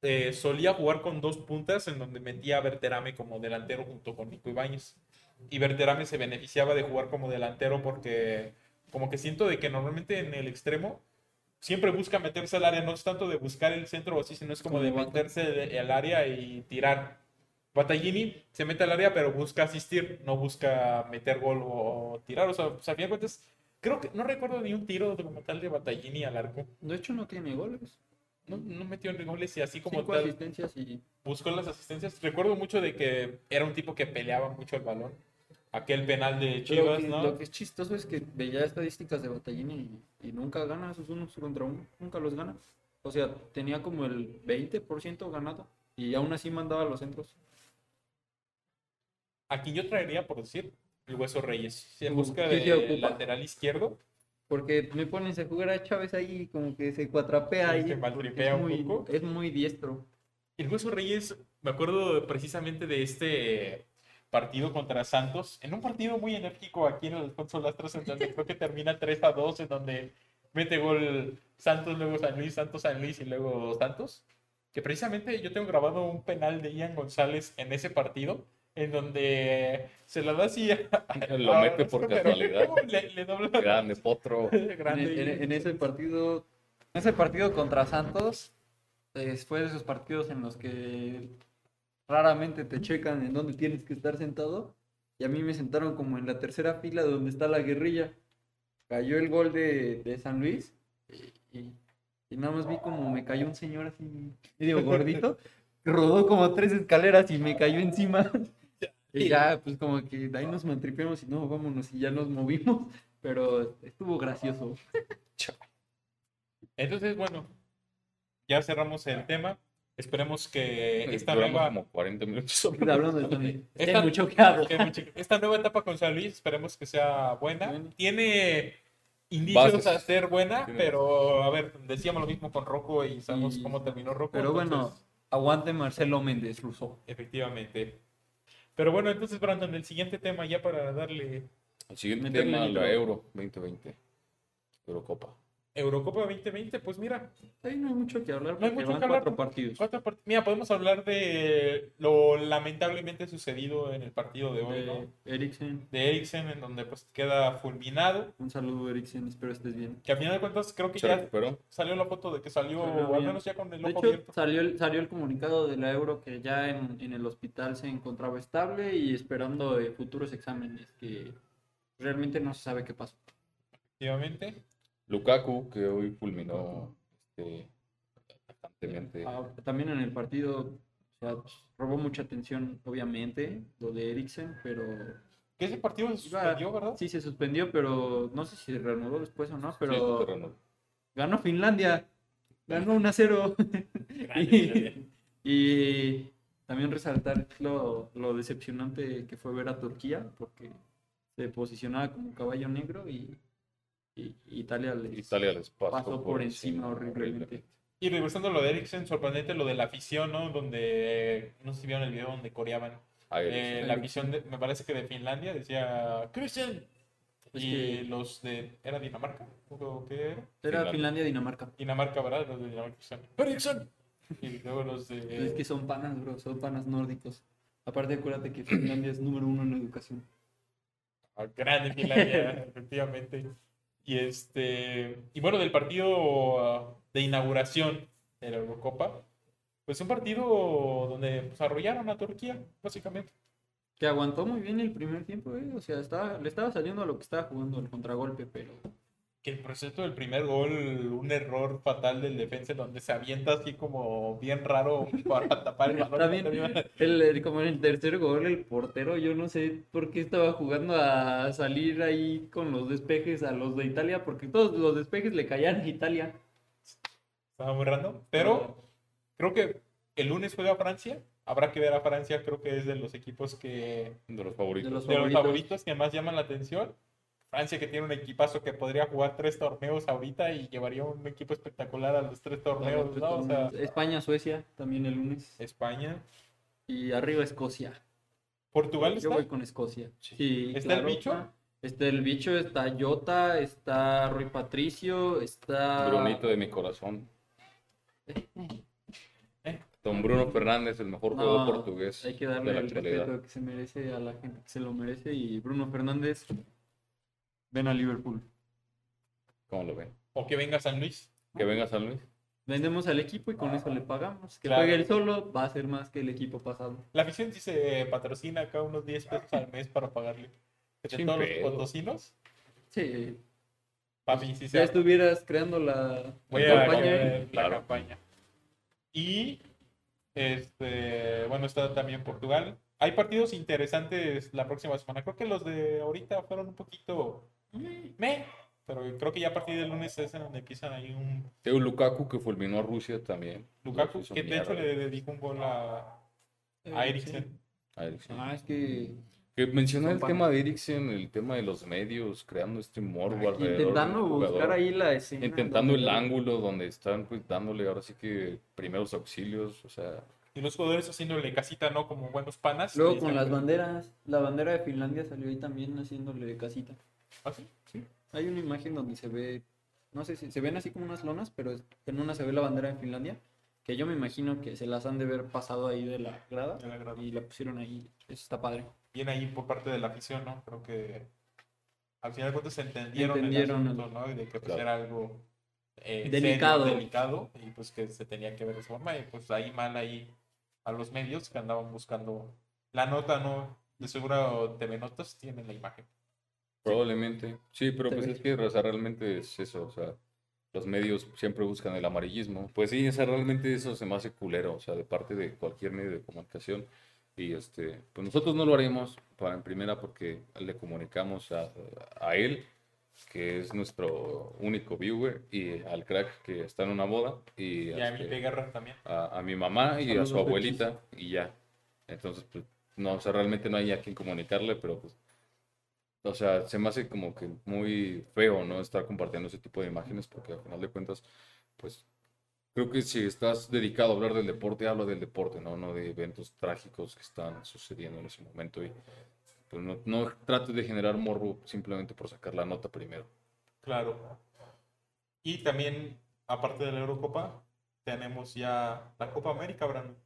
eh, solía jugar con dos puntas en donde metía a Verterame como delantero junto con Nico Ibáñez. Y Verterame se beneficiaba de jugar como delantero porque como que siento de que normalmente en el extremo siempre busca meterse al área, no es tanto de buscar el centro o así, sino es como Como de meterse al área y tirar. Battaglini se mete al área, pero busca asistir, no busca meter gol o tirar. O sea, pues, a fin de cuentas, creo que no recuerdo ni un tiro como tal de Battaglini al arco. De hecho, no tiene goles. No, no metió en goles y así como Cinco tal asistencias y buscó las asistencias. Recuerdo mucho de que era un tipo que peleaba mucho el balón. Aquel penal de Chivas, que- ¿no? Lo que es chistoso es que veía estadísticas de Batallini y, y nunca gana esos unos contra uno, nunca los gana. O sea, tenía como el 20% ganado y aún así mandaba los centros. A quien yo traería, por decir, el Hueso Reyes. Se busca ¿qué de lateral izquierdo. Porque me pones a jugar a Chávez ahí como que se cuatrapea ahí. se porque maltripea es un muy, poco. Es muy diestro. El Hueso Reyes, me acuerdo precisamente de este partido contra Santos, en un partido muy enérgico aquí en el Alfonso Lastras, en donde creo que termina 3 a 2, en donde mete gol Santos, luego San Luis, Santos, San Luis y luego Santos. Que precisamente yo tengo grabado un penal de Ian González en ese partido, en donde se la da así a, Lo a mete por casualidad. Le, le dobla Grande, potro. En, grande. en- en ese partido, en ese partido contra Santos, eh, fue de esos partidos en los que raramente te checan en dónde tienes que estar sentado. Y a mí me sentaron como en la tercera fila donde está la guerrilla. Cayó el gol de, de San Luis y, nada más vi como me cayó un señor así medio gordito. Rodó como tres escaleras y me cayó encima. Y ya, pues como que ahí nos mantripeamos y no, vámonos y ya nos movimos. Pero estuvo gracioso. Entonces, bueno, ya cerramos el tema. Esperemos que esta Duramos nueva... como 40 minutos. Hablando de Tony. Esta- choqueado. Que mucho- Esta nueva etapa con San Luis, esperemos que sea buena. Tiene indicios Bases. a ser buena, pero a ver, decíamos lo mismo con Rocco y sabemos Y- cómo terminó Rocco. Pero bueno, aguante Marcelo Méndez, Russo. efectivamente. Pero bueno, entonces, Brandon, el siguiente tema ya para darle El siguiente tema, la Euro 2020. Eurocopa. Eurocopa 2020, pues mira, Ahí no hay mucho que hablar No hay porque mucho van que hablar. cuatro partidos. cuatro part- mira, podemos hablar de lo lamentablemente sucedido en el partido de hoy, ¿no? De Eriksen. De Eriksen, en donde pues queda fulminado. Un saludo, Eriksen. Espero estés bien. Que al final de cuentas creo que Se ya recuperó. salió la foto de que salió, Salió al bien. menos ya con el De ojo hecho, abierto. salió el, salió el comunicado de la Euro que ya en, en el hospital se encontraba estable y esperando eh, futuros exámenes que realmente no se sabe qué pasó. Efectivamente. Lukaku, que hoy fulminó este. Ah, también en el partido, o sea, pues, robó mucha atención, obviamente, lo de Eriksen, pero Que ese partido se Iba- suspendió, ¿verdad? sí se suspendió, pero no sé si reanudó después o no, pero ganó Finlandia, ganó 1 a 0. y, y también resaltar lo, lo decepcionante que fue ver a Turquía, porque se posicionaba como caballo negro y- Italia les Italia les pasó, pasó por encima horriblemente. Y regresando a lo de Eriksen, sorprendente lo de la afición, ¿no? Donde, no sé si vieron el video donde coreaban. Eh, la afición, de- me parece que de Finlandia decía, Christian. Es y que- los de, ¿era Dinamarca? ¿O qué era? Era Finlandia. Finlandia-Dinamarca. Dinamarca, ¿verdad? Los de Dinamarca decían, Eriksen. Y luego los de... Es que son panas, bro, son panas nórdicos. Aparte, acuérdate que Finlandia es número uno en educación. Ah, Grande Finlandia, efectivamente. Y este y bueno, del partido ah, de inauguración de la Eurocopa, pues un partido donde pues, arrollaron a Turquía, básicamente. Que aguantó muy bien el primer tiempo, eh. O sea, le estaba saliendo a lo que estaba jugando el contragolpe, pero Que el proceso del primer gol, un error fatal del defensa, donde se avienta así como bien raro para tapar el balón. También el, el- como en el tercer gol, el portero, yo no sé por qué estaba jugando a salir ahí con los despejes a los de Italia, porque todos los despejes le caían a Italia. Estaba muy random. Pero creo que el lunes juega Francia. Habrá que ver a Francia, creo que es de los equipos que de los favoritos. De los de los Favoritos. favoritos que más llaman la atención. Francia que tiene un equipazo que podría jugar tres torneos ahorita y llevaría un equipo espectacular a los tres torneos, ¿no? O sea, España, Suecia, también el lunes. España. Y arriba Escocia. ¿Portugal Yo está? voy con Escocia. Sí, ¿Está el claro. bicho? Está el bicho, está Jota, está Rui Patricio, está... Brunito de mi corazón. Don Bruno Fernández, el mejor No, jugador portugués Hay que de darle la el actualidad. respeto que se merece a la gente que se lo merece. Y Bruno Fernández, ven a Liverpool. ¿Cómo lo ven? ¿O que venga San Luis? Que venga San Luis. Vendemos al equipo y con eso le pagamos. Que Claro. juegue él solo va a ser más que el equipo pasado. La afición sí se patrocina acá unos 10 pesos al mes para pagarle. De Sin todos los pedo. potosinos, Sí, papi, se ya estuvieras creando la, Voy la a campaña. crear la Claro. campaña. Y este, bueno, está también Portugal. Hay partidos interesantes la próxima semana. Creo que los de ahorita fueron un poquito me, pero creo que ya a partir del lunes es en donde empiezan ahí un Teo Lukaku que fulminó a Rusia también. Lukaku que de hecho le dedicó un gol a, a Eriksen. A Eriksen. Ah, es que Que mencionar Son el tema de Eriksen, el tema de los medios, creando este morbo alrededor intentando jugador, buscar ahí la escena. Intentando el ángulo donde están pues, dándole ahora sí que primeros auxilios, o sea, Y los jugadores haciéndole casita, ¿no? Como buenos panas. Luego con las banderas, la bandera de Finlandia salió ahí también haciéndole casita. ¿Ah, sí? Sí. Hay una imagen donde se ve, no sé si se ven así como unas lonas, pero es- en una se ve la bandera de Finlandia, que yo me imagino que se las han de ver pasado ahí de la grada De la grada. y la pusieron ahí. Eso está padre. Bien ahí por parte de la afición, ¿no? Creo que al final de cuentas entendieron, Entendieron el asunto, ¿no? Y de que pues, Claro. era algo eh, Delicado. serio, delicado y pues que se tenía que ver de esa forma y pues ahí mal ahí a los medios que andaban buscando la nota, ¿no? De seguro TV Notas tienen la imagen. Probablemente. Sí, pero pues es que o sea, realmente es eso, o sea, los medios siempre buscan el amarillismo. Pues sí, o sea, realmente eso se me hace culero, o sea, de parte de cualquier medio de comunicación. Y este, pues nosotros no lo haremos para en primera porque le comunicamos a, a él, que es nuestro único viewer, y al crack que está en una boda, y, Y a este, mi Guerra también. a, a mi mamá y a su abuelita, y ya. Entonces, pues, no, o sea, realmente no hay a quien comunicarle, pero pues, o sea, se me hace como que muy feo, ¿no? Estar compartiendo ese tipo de imágenes, porque al final de cuentas, pues, creo que si estás dedicado a hablar del deporte, habla del deporte, ¿no? No de eventos trágicos que están sucediendo en ese momento. Y pues no, no trates de generar morbo simplemente por sacar la nota primero. Claro. Y también, aparte de la Eurocopa, tenemos ya la Copa América, Brandon.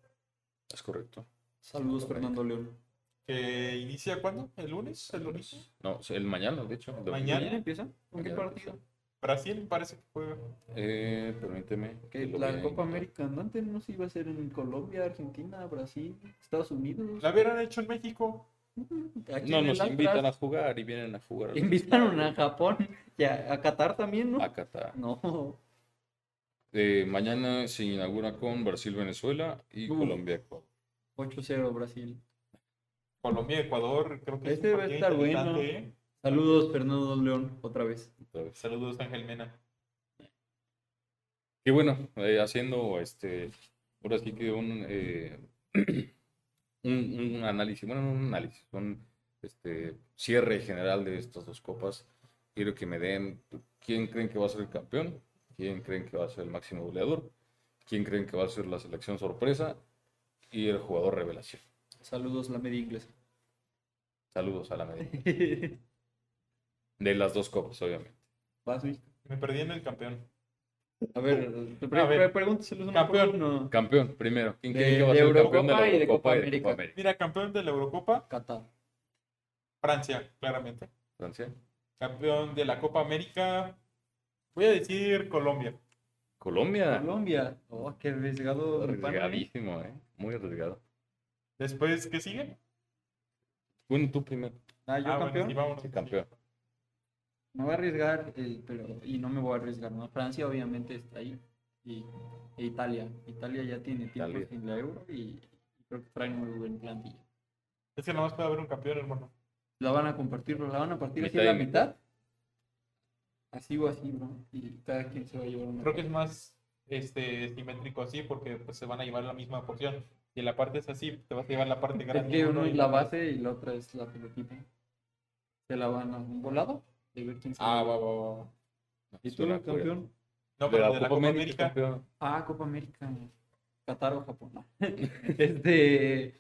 Es correcto. Saludos Fernando León. Que inicia cuándo? ¿El lunes? ¿El lunes? No, el mañana, de hecho. Mañana. ¿Mañana empieza? ¿Con qué partido? Brasil parece que juega. Eh, permíteme. Que la Copa. América no se iba a hacer en Colombia, Argentina, Brasil, Estados Unidos. La hubieran hecho en México. Aquí No en nos invitan a jugar y vienen a jugar. Invitaron a Japón y a, a Qatar también, ¿no? A Qatar. No. Eh, mañana se inaugura con Brasil-Venezuela y. Colombia-Ecuador. 8-0 Brasil. Colombia, Ecuador, creo que Este es un va a estar bueno. ¿eh? Saludos Fernando León, otra vez. otra vez. Saludos, Ángel Mena. Y bueno, eh, haciendo este, ahora sí que un, eh, un, un análisis, bueno, no un análisis, un este, cierre general de estas dos copas. Quiero que me den quién creen que va a ser el campeón, quién creen que va a ser el máximo goleador, quién creen que va a ser la selección sorpresa y el jugador revelación. Saludos la media inglesa. Saludos a la media. De las dos copas, obviamente. Vas. Me perdí en el campeón. A ver, pre- A ver. pre- pregúntaselos Campeón. uno. Campeón, primero. ¿Quién De- creen que va a ser campeón de Eurocopa la y de Eurocopa Copa y de Copa América. América? Mira, campeón de la Eurocopa, Qatar. Francia, claramente. Francia. Campeón de la Copa América, voy a decir Colombia. Colombia. Colombia. Oh, qué arriesgado. ¿eh? Arriesgadísimo, ¿eh? Muy arriesgado. Después, ¿qué sigue? Bueno, tú primero. Ah, yo Ah, bueno, campeón. vámonos. Sí, campeón. Me voy a arriesgar, eh, pero y no me voy a arriesgar, ¿no? Francia obviamente está ahí. Y, e Italia. Italia ya tiene tiempo sin la euro y, y creo que traen muy buen plantilla. Es que nada más puede haber un campeón, hermano. La van a compartir, la van a partir así la mitad. Así o así, ¿no? Y cada quien se va a llevar una. Creo que es más este, simétrico así porque pues, se van a llevar la misma porción. Si la parte es así, te vas a llevar la parte Es grande. que uno es la base y la otra es la pelotita. Se la van a un volado. de ver quién se Ah, va, va, va. ¿Y tú, campeón? No, De pero la de la Copa América. Ah, Copa América. Qatar o Japón. no. este.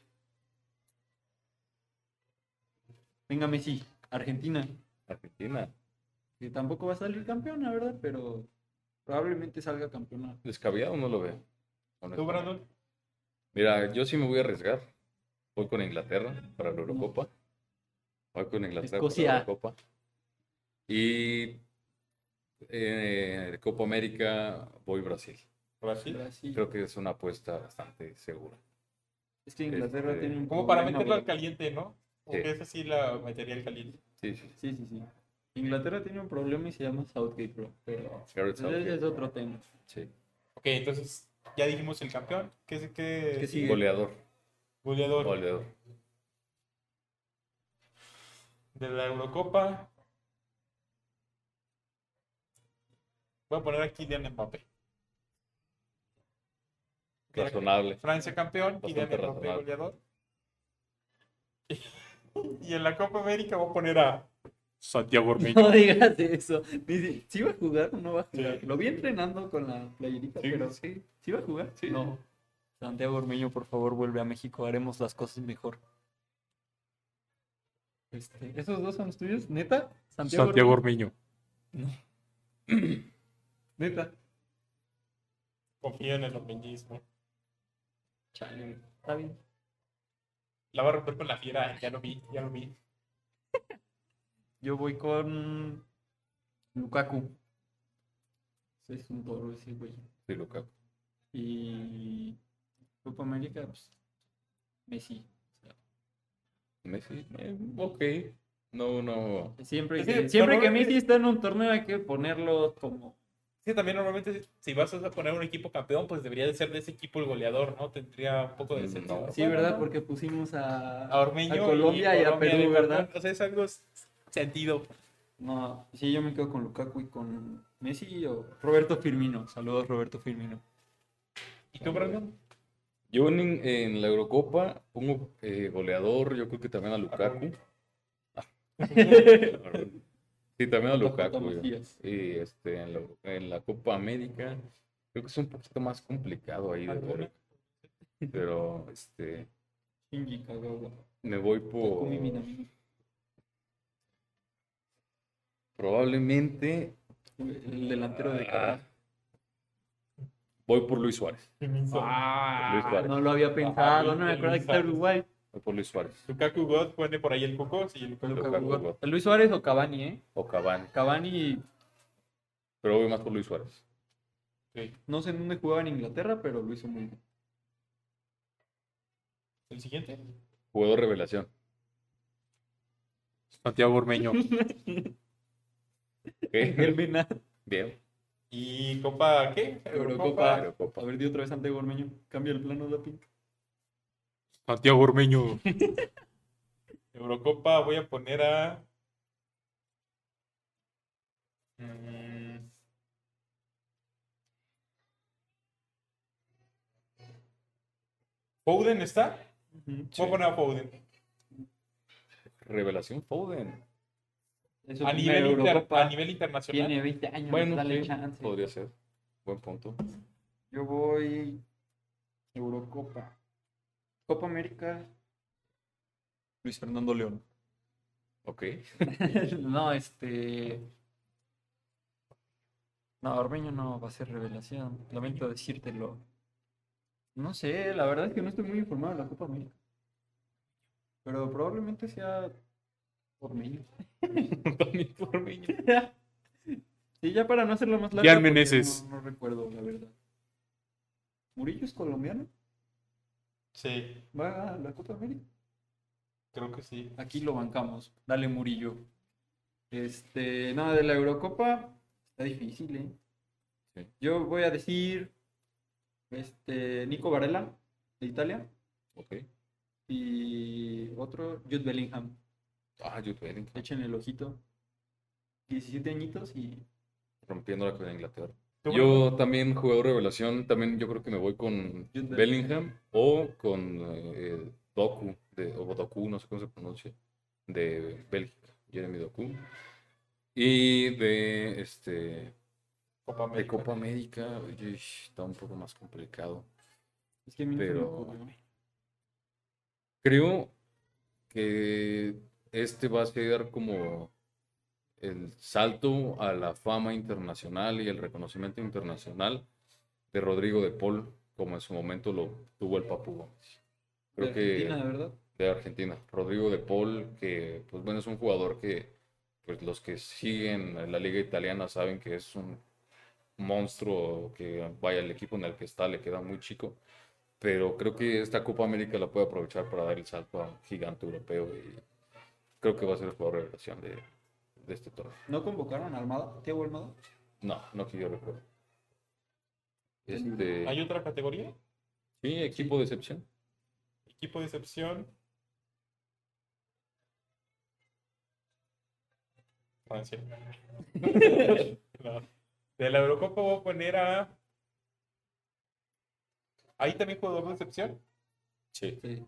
Venga, Messi, Argentina. Argentina. Que tampoco va a salir campeón, la verdad, pero probablemente salga campeona. Descabellado no lo veo. ¿Tú. Brandon? Mira, yo sí me voy a arriesgar. Voy con Inglaterra para la Eurocopa. Voy con Inglaterra Escocia. para la Eurocopa. Y eh, Copa América voy Brasil. Brasil. Brasil. Creo que es una apuesta bastante segura. Es que Inglaterra Este, tiene un Como para problema, meterlo al caliente, ¿no? Sí. Porque esa sí la metería al caliente. Sí, sí. Sí, sí, sí. Inglaterra tiene un problema y se llama Southgate, bro. Pero Southgate. es otro tema. Sí. Ok, entonces ya dijimos el campeón. ¿Qué es qué que? Goleador. Goleador Goleador. de la Eurocopa. Voy a poner aquí Kylian Mbappé. Razonable. Francia campeón, Kylian Mbappé razonable. goleador. Y en la Copa América voy a poner a Santiago Ormeño. No digas eso. Dice, ¿sí va a jugar o no va a jugar? Sí. Lo vi entrenando con la playerita, Sí, pero sí. ¿sí va a jugar? Sí. No. Santiago Ormeño, por favor, vuelve a México. Haremos las cosas mejor. Este, ¿Esos dos son los tuyos? ¿Neta? Santiago Ormeño. Neta. Confío en el ormeñismo. Chale, está bien. La va a romper con la fiera, ya lo vi, ya lo vi. Yo voy con Lukaku. Ese Es un toro ese güey. Sí, Lukaku. Y Copa América, pues Messi. O sea, Messi. eh, ok. No, no. Siempre, Es que, siempre Messi está en un torneo hay que ponerlo como... Sí, también normalmente si vas a poner un equipo campeón, pues debería de ser de ese equipo el goleador, ¿no? Tendría un poco de No. sentido. Sí, Bueno, ¿verdad? ¿no? Porque pusimos a, a Ormeño a Colombia y, a Colombia Perú, ¿verdad? O sea, es algo sentido. No, sí, yo me quedo con Lukaku y con Messi o Roberto Firmino. Saludos, Roberto Firmino. ¿Y tú, Brandon? Yo en, en la Eurocopa pongo eh, goleador, yo creo que también a Lukaku. Sí, también a Lukaku. Y este, en, la, en la Copa América, creo que es un poquito más complicado ahí de ver. Pero este, me voy por. Probablemente. El delantero de ah, Qatar. Voy por Luis Suárez. Ah, Luis Suárez. no lo había pensado, no me acuerdo que está. Uruguay. Voy por Luis Suárez. Lukaku God pone por ahí el Cuco. Sí, Lukaku Lukaku God. God. Luis Suárez o Cavani, ¿eh? O Cavani. Cavani, Pero voy más por Luis Suárez. Sí. no sé en dónde jugaba en Inglaterra, pero lo hizo muy bien. ¿El siguiente? Jugador revelación. Santiago Ormeño. Ok. El Mena. Bien. ¿Y Copa qué? Eurocopa. Eurocopa. A ver, di otra vez Santiago Ormeño. Cambia el plano de la pinta. Santiago Ormeño. Eurocopa voy a poner a. Mm. ¿Foden está? Voy a poner a Foden. Revelación Foden. A nivel, inter- a nivel internacional. Tiene 20 años, Bueno, dale sí, chance. podría ser. Buen punto. Yo voy Eurocopa. Copa América. Luis Fernando León. Ok. no, este. No, Ormeño no va a ser revelación. Lamento decírtelo. No sé, la verdad es que no estoy muy informado de la Copa América. Pero probablemente sea Ormeño. Por mí. Sí, ya para no hacerlo más largo. Jan porque Meneses. No, no recuerdo, la verdad. ¿Murillo es colombiano? Sí, ¿Va a la Copa América? creo que sí. Aquí lo bancamos. Dale, Murillo. Este, nada, de la Eurocopa está difícil, ¿eh? Sí. Yo voy a decir este, Nico Varela, de Italia, Ok. y otro, Jude Bellingham. Ah, Bellingham. Echen el ojito. 17 añitos y Rompiéndola con Inglaterra. ¿Tú, Yo también, jugador revelación, también yo creo que me voy con Bellingham o con eh, Doku, de, o Doku, no sé cómo se pronuncia, de Bélgica, Jeremy Doku. Y de este Copa de América. Copa América, está un poco más complicado. Es que a mí no me Pero- ocurre, güey. Creo que este va a ser como el salto a la fama internacional y el reconocimiento internacional de Rodrigo de Paul, como en su momento lo tuvo el Papu Gómez. Creo De que Argentina, de verdad. de Argentina. Rodrigo de Paul, que pues bueno, es un jugador que pues los que siguen la liga italiana saben que es un monstruo que vaya el equipo en el que está le queda muy chico, pero creo que esta Copa América la puede aprovechar para dar el salto a un gigante europeo y creo que va a ser el jugador de revelación de, de este torneo. ¿No convocaron a Almada? ¿Tiago Almada? No, no que yo recuerdo. Este, ¿Hay otra categoría? sí, equipo de excepción. Equipo de excepción. Francia. No. De la Eurocopa voy a poner a. ¿Ahí también jugador de excepción? Sí. Sí.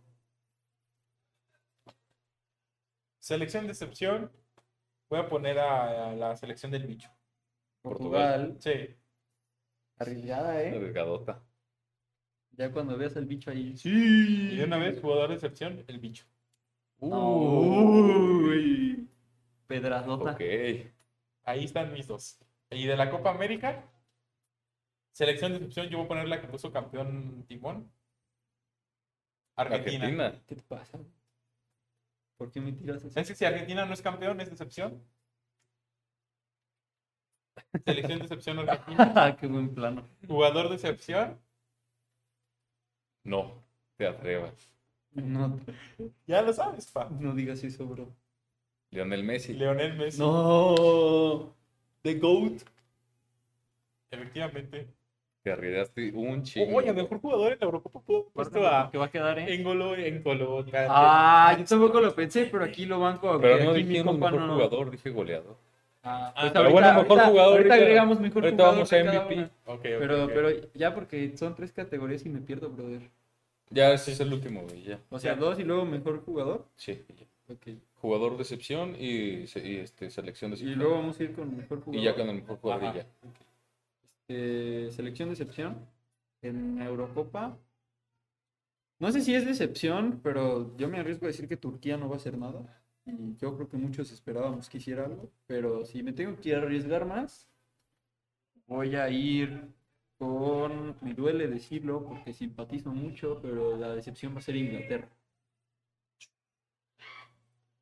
Selección de excepción. Voy a poner a, a la selección del bicho. Portugal. Sí. Arriesgada, ¿eh? Delgadota. Ya cuando veas al bicho ahí. Y de una vez, jugador de excepción, el bicho. Uy. Pedradota. Ok. Ahí están mis dos. Y de la Copa América, selección de excepción, yo voy a poner la que puso campeón Timón. Argentina. Argentina. ¿Qué te pasa? ¿Por qué me tiras? ¿Sabes que si Argentina no es campeón, es de excepción? Selección de excepción Argentina. Qué buen plano. Jugador de excepción. No, te atrevas. No, Ya lo sabes, pa. no digas eso, bro. Lionel Messi. Leonel Messi. No. The GOAT. Efectivamente. Te arriesgaste un chingo. Oye, mejor jugador en la Eurocopa pudo puesto a que va a quedar, ¿eh? Engolo, Engolo. Kanté. Ah, yo tampoco lo pensé, pero aquí lo banco. Pero no compa mejor no- jugador, dije goleador. Ah, Ah, pues pero ahorita, bueno, mejor ahorita- jugador, ahorita ahorita- agregamos mejor ahorita jugador vamos de a MVP. una. Ok, ok, Pero, ok. pero ya porque son tres categorías y me pierdo, brother. Ya, ese es el último, güey, ya. O sea, Ya. dos y luego mejor jugador. Sí. ya. Ok. Jugador de excepción y, y, este, selección de Y excepción. luego vamos a ir con mejor jugador. Y ya con el mejor jugador Ajá. y ya. Eh, selección de excepción en Eurocopa. No sé si es decepción, pero yo me arriesgo a decir que Turquía no va a hacer nada. Y yo creo que muchos esperábamos que hiciera algo. Pero si me tengo que arriesgar más, voy a ir con. Me duele decirlo porque simpatizo mucho, pero la decepción va a ser Inglaterra.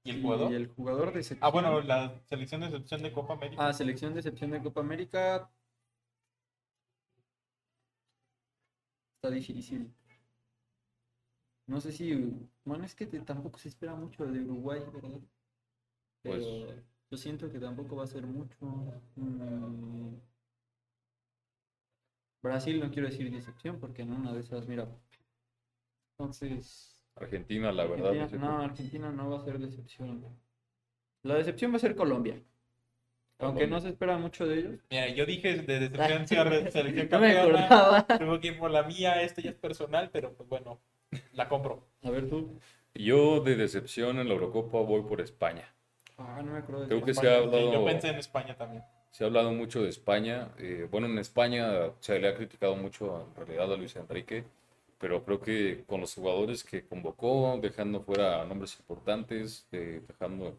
¿Y el jugador? Y el jugador de. Ah, bueno, la selección de excepción de Copa América. Ah, selección de excepción de Copa América. Está difícil. No sé si. Bueno, es que te- tampoco se espera mucho de Uruguay, ¿verdad? Pero Pues- yo siento que tampoco va a ser mucho. Mm. Brasil no quiero decir decepción porque en una de esas, mira. Entonces. Argentina, la verdad. Argentina- no, Argentina no va a ser decepción. La decepción va a ser Colombia. Aunque no se espera mucho de ellos. Mira, yo dije de decepción sí, a re- selección campeona. Tengo que ir por la mía, esto ya es personal, pero pues bueno, la compro. A ver tú. Yo de decepción en la Eurocopa voy por España. Ah, no me acuerdo de Creo que se ha España, sí, hablado- Yo pensé en España también. Se ha hablado mucho de España. eh, bueno, en España se le ha criticado mucho en realidad a Luis Enrique, pero creo que con los jugadores que convocó, dejando fuera nombres importantes, eh, dejando...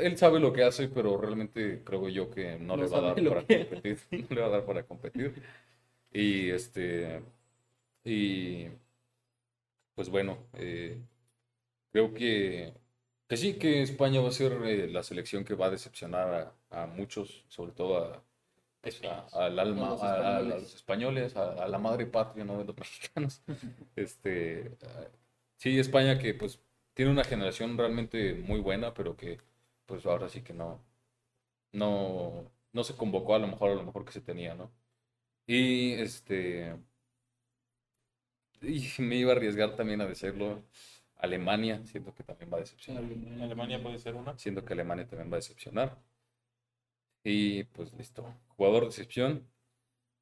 Él sabe lo que hace, pero realmente creo yo que no No le va a dar para que competir. No le va a dar para competir. Y este... Y pues bueno, eh, creo que, que sí, que España va a ser eh, la selección que va a decepcionar a, a muchos, sobre todo a, pues, a- al alma, A los a, españoles. los españoles, a, la madre patria, ¿no? De los mexicanos. Este, ah, sí, España que pues tiene una generación realmente muy buena, pero que pues ahora sí que no, no, no se convocó a lo mejor a lo mejor que se tenía, ¿no? Y este, y me iba a arriesgar también a decirlo, Alemania, siento que también va a decepcionar. Alemania puede ser una. Siento que Alemania también va a decepcionar. Y pues listo. Jugador de excepción.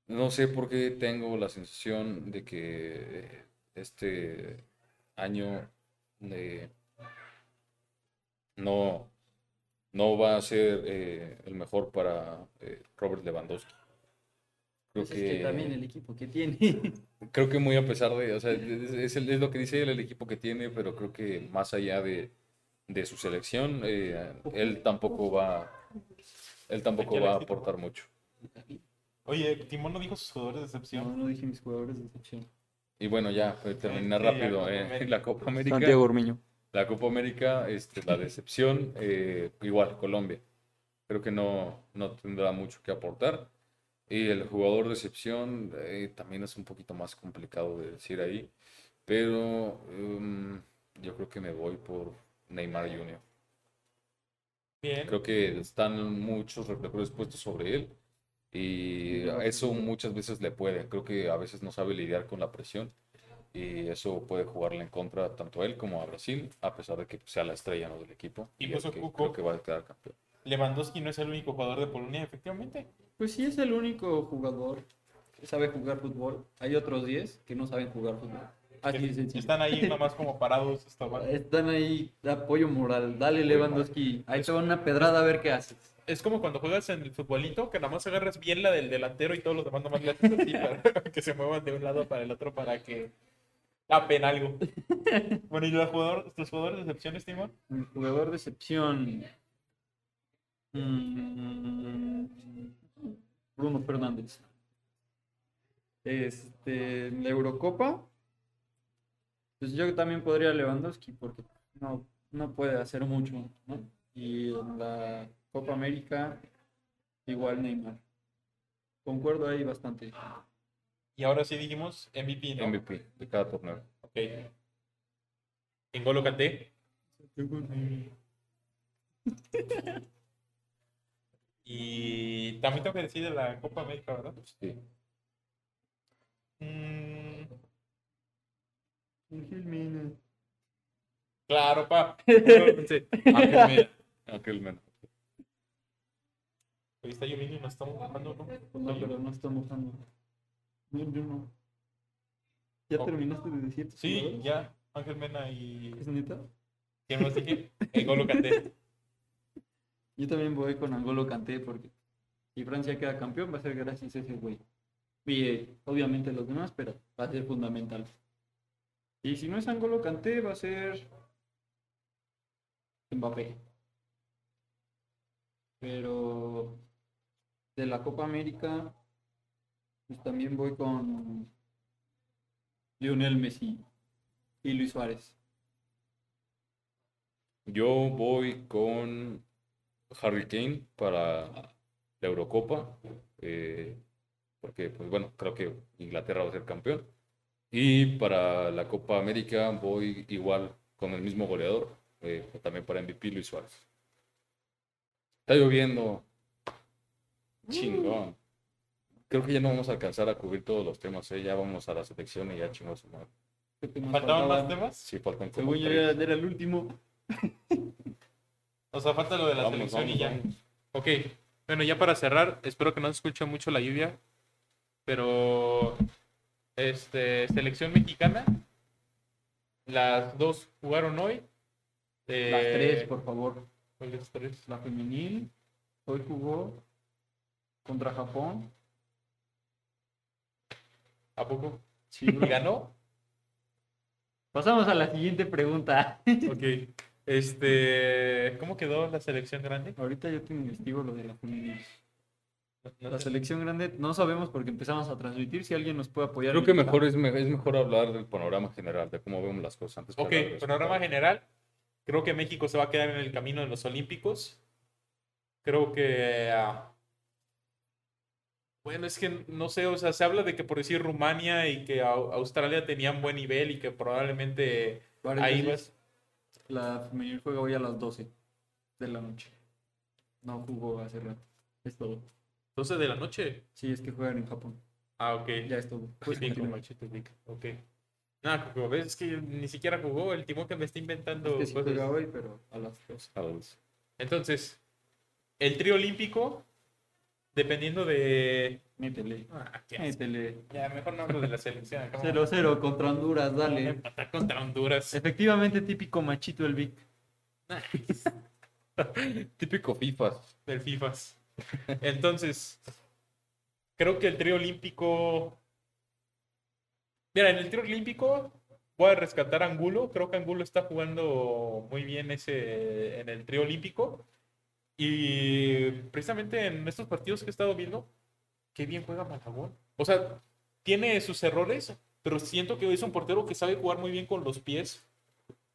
No sé por qué tengo la sensación de que este año eh, no, no va a ser eh, el mejor para eh, Robert Lewandowski. Creo Pues es que también el equipo que tiene. Creo que muy a pesar de, o sea, es, es el- es lo que dice él, el equipo que tiene, pero creo que más allá de, de su selección, eh, él tampoco va, él tampoco va a aportar mucho. Oye, Timón no dijo sus jugadores de No, excepción. no dije mis jugadores de excepción. Y bueno, ya, para terminar Este, rápido, la Copa eh, América. la Copa América. Santiago Ormeño. La Copa América, este, la decepción, eh, igual, Colombia. Creo que no, no tendrá mucho que aportar. Y el jugador de excepción eh, también es un poquito más complicado de decir ahí. Pero um, yo creo que me voy por Neymar Jr. Bien. Creo que están muchos reflectores puestos sobre él. Y eso muchas veces le puede. Creo que a veces no sabe lidiar con la presión. Y eso puede jugarle en contra tanto a él como a Brasil, a pesar de que sea la estrella ¿no? del equipo. Y puso que creo que va a quedar campeón. Lewandowski no es el único jugador de Polonia, efectivamente. Pues sí es el único jugador que sabe jugar fútbol. Hay otros 10 que no saben jugar fútbol. Así de sencillo. Están ahí nomás como parados. Están ahí de apoyo moral. Dale Lewandowski. Ahí te va una pedrada a ver qué haces. Es como cuando juegas en el futbolito, que nada más agarras bien la del delantero y todos los demás nomás le haces así para que se muevan de un lado para el otro para que tapen algo. Bueno, ¿y los jugadores, tus jugadores de excepciones, Timón? El jugador de excepción. mm, Bruno Fernández. Este, la Eurocopa. Pues yo también podría Lewandowski porque no, no puede hacer mucho, ¿no? Y en la Copa América, igual Neymar. Concuerdo ahí bastante. Y ahora sí dijimos MVP, ¿no? MVP de cada torneo. Ok. N'Golo Kanté. Y también tengo que decir de la Copa América, ¿verdad? Sí. Mm, claro, pa. Sí. Ángel Mena. Ángel Mena. Ahí está lloviendo y nos estamos bajando, ¿no? No, pero no está mojando. No, yo no. ¿Ya terminaste de decir Sí, jugadores? ya. Ángel Mena y. ¿Es neta? ¿Quién más dije? N'Golo Kanté. Yo también voy con Angolo Kanté porque si Francia queda campeón va a ser gracias a ese güey. Y eh, obviamente los demás, pero va a ser fundamental. Y si no es Angolo Kanté va a ser Mbappé. Pero de la Copa América pues también voy con Lionel Messi y Luis Suárez. Yo voy con Harry Kane para la Eurocopa, eh, porque, pues bueno, creo que Inglaterra va a ser campeón. Y para la Copa América voy igual con el mismo goleador, eh, también para MVP Luis Suárez. Está lloviendo. Chingón. Creo que ya no vamos a alcanzar a cubrir todos los temas, ¿eh? Ya vamos a la selección y ya chingó su madre. ¿Qué temas ¿Faltaban más temas? Sí, faltan como Según yo tres. era, era el último. O sea, falta lo de la Vamos, selección y vamos, ya. vamos. Ok, bueno, ya para cerrar, espero que no se escuche mucho la lluvia, pero este selección mexicana, las dos jugaron hoy. Eh, Las tres, por favor. ¿cuáles tres? La femenil hoy jugó contra Japón. ¿A poco? Sí. ¿Y ganó? Pasamos a la siguiente pregunta. Ok. Este, ¿cómo quedó la selección grande? Ahorita yo te investigo lo de la. No La sé. selección grande no sabemos porque empezamos a transmitir. Si alguien nos puede apoyar. Creo que mejor es, me- es mejor hablar del panorama general, de cómo vemos las cosas antes. Ok, panorama general. Creo que México se va a quedar en el camino de los Olímpicos. Creo que. ah, bueno, es que no sé, o sea, se habla de que por decir Rumania y que Au- Australia tenían buen nivel y que probablemente ahí vas. La femenil juega hoy a las 12 de la noche. No jugó hace rato. Es todo. 12 de la noche. Sí, es que juegan en Japón. Ah, ok. Ya es todo. Pues Vic. Ok. Nada, ves, es que ni siquiera jugó el timón que me está inventando Es que sí cosas. juega hoy, pero a las 12. A las- Entonces, el trío olímpico, dependiendo de. Métele. Ah. Métele. Ya, mejor no hablo de la selección. acá 0-0 contra Honduras, dale. empatar contra Honduras. Efectivamente, típico machito el Vic. Típico FIFA. del FIFAs. Entonces, creo que el trío olímpico. Mira, en el trío olímpico voy a rescatar a Angulo. Creo que Angulo está jugando muy bien ese en el trío olímpico. Y precisamente en estos partidos que he estado viendo, qué bien juega Malagón. O sea, tiene sus errores, pero siento que es un portero que sabe jugar muy bien con los pies.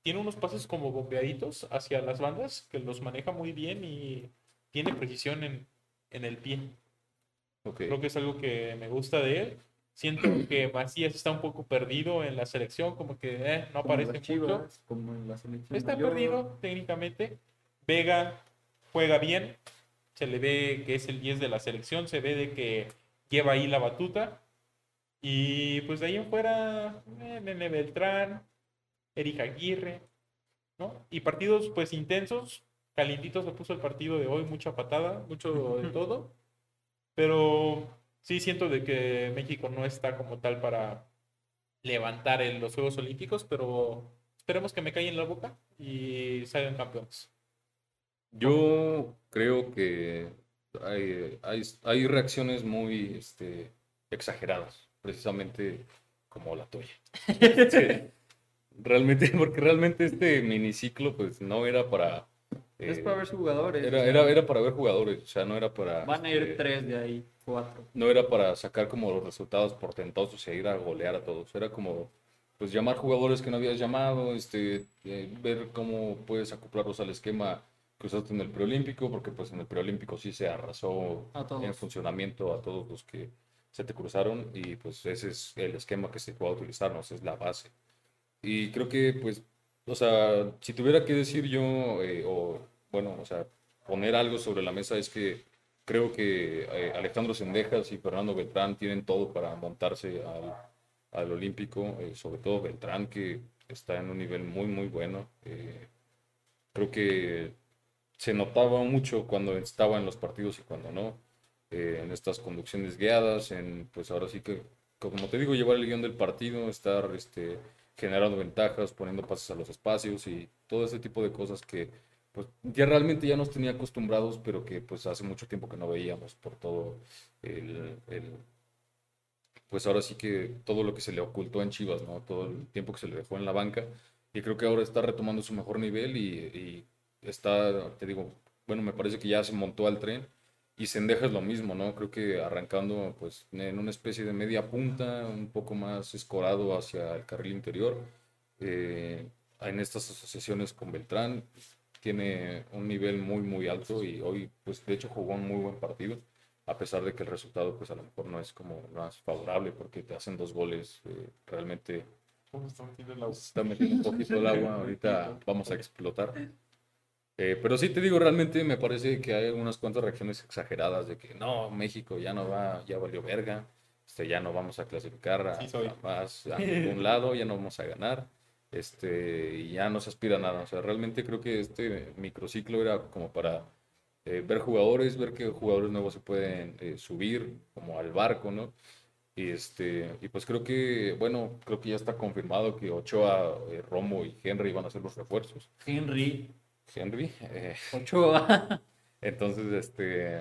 Tiene unos pases como bombeaditos hacia las bandas, que los maneja muy bien y tiene precisión en, en el pie. Creo que es algo que me gusta de él. Siento que Macías está un poco perdido en la selección, como que eh, no Como aparece mucho. Chivas, como en la selección Está mayor. perdido técnicamente. Vega juega bien. Se le ve que es el 10 de la selección. Se ve de que lleva ahí la batuta. Y pues de ahí en fuera, eh, Nene Beltrán, Erika Aguirre, ¿no? Y partidos pues intensos. Calientitos le puso el partido de hoy, mucha patada, mucho de todo. Pero sí siento de que México no está como tal para levantar en los Juegos Olímpicos, pero esperemos que me caigan en la boca y salgan campeones. Yo creo que hay, hay, hay reacciones muy este, exageradas, precisamente como la tuya. Sí. Realmente, porque realmente este miniciclo pues no era para... Es eh, para ver jugadores. Era, era, era para ver jugadores, o sea, no era para... Van a ir este, tres de ahí, cuatro. no era para sacar como los resultados portentosos y ir a golear a todos. Era como, pues, llamar jugadores que no habías llamado, este, eh, ver cómo puedes acoplarlos al esquema usaste en el preolímpico, porque pues en el preolímpico sí se arrasó en funcionamiento a todos los que se te cruzaron y pues ese es el esquema que se puede utilizar, ¿no? Esa es la base. Y creo que, pues, o sea, si tuviera que decir yo, eh, o bueno, o sea, poner algo sobre la mesa es que creo que eh, Alejandro Sendejas y Fernando Beltrán tienen todo para montarse al, al Olímpico, eh, sobre todo Beltrán, que está en un nivel muy, muy bueno. Eh, creo que se notaba mucho cuando estaba en los partidos y cuando no, eh, en estas conducciones guiadas, en, pues ahora sí que, como te digo, llevar el guion del partido, estar este, generando ventajas, poniendo pases a los espacios y todo ese tipo de cosas que pues ya realmente ya nos tenía acostumbrados, pero que pues hace mucho tiempo que no veíamos por todo el, el- pues ahora sí que todo lo que se le ocultó en Chivas, ¿no? Todo el tiempo que se le dejó en la banca y creo que ahora está retomando su mejor nivel y, y está, te digo, bueno, me parece que ya se montó al tren y Sendejas es lo mismo, ¿no? Creo que arrancando pues en una especie de media punta, un poco más escorado hacia el carril interior. eh, en estas asociaciones con Beltrán tiene un nivel muy muy alto y hoy pues de hecho jugó un muy buen partido a pesar de que el resultado pues a lo mejor no es como más favorable porque te hacen dos goles eh, realmente ¿Cómo está metiendo el agua? está metiendo un poquito el agua, ahorita vamos a explotar. Eh, pero sí te digo, realmente me parece que hay unas cuantas reacciones exageradas de que no, México ya no va, ya valió verga, este, ya no vamos a clasificar a, Sí soy. a más a ningún lado, ya no vamos a ganar, este, y ya no se aspira a nada. O sea, realmente creo que este microciclo era como para eh, ver jugadores, ver qué jugadores nuevos se pueden eh, subir como al barco, ¿no? Y, este, y pues creo que, bueno, creo que ya está confirmado que Ochoa, eh, Romo y Henry van a ser los refuerzos. Henry, Henry, eh, Ochoa. entonces, este,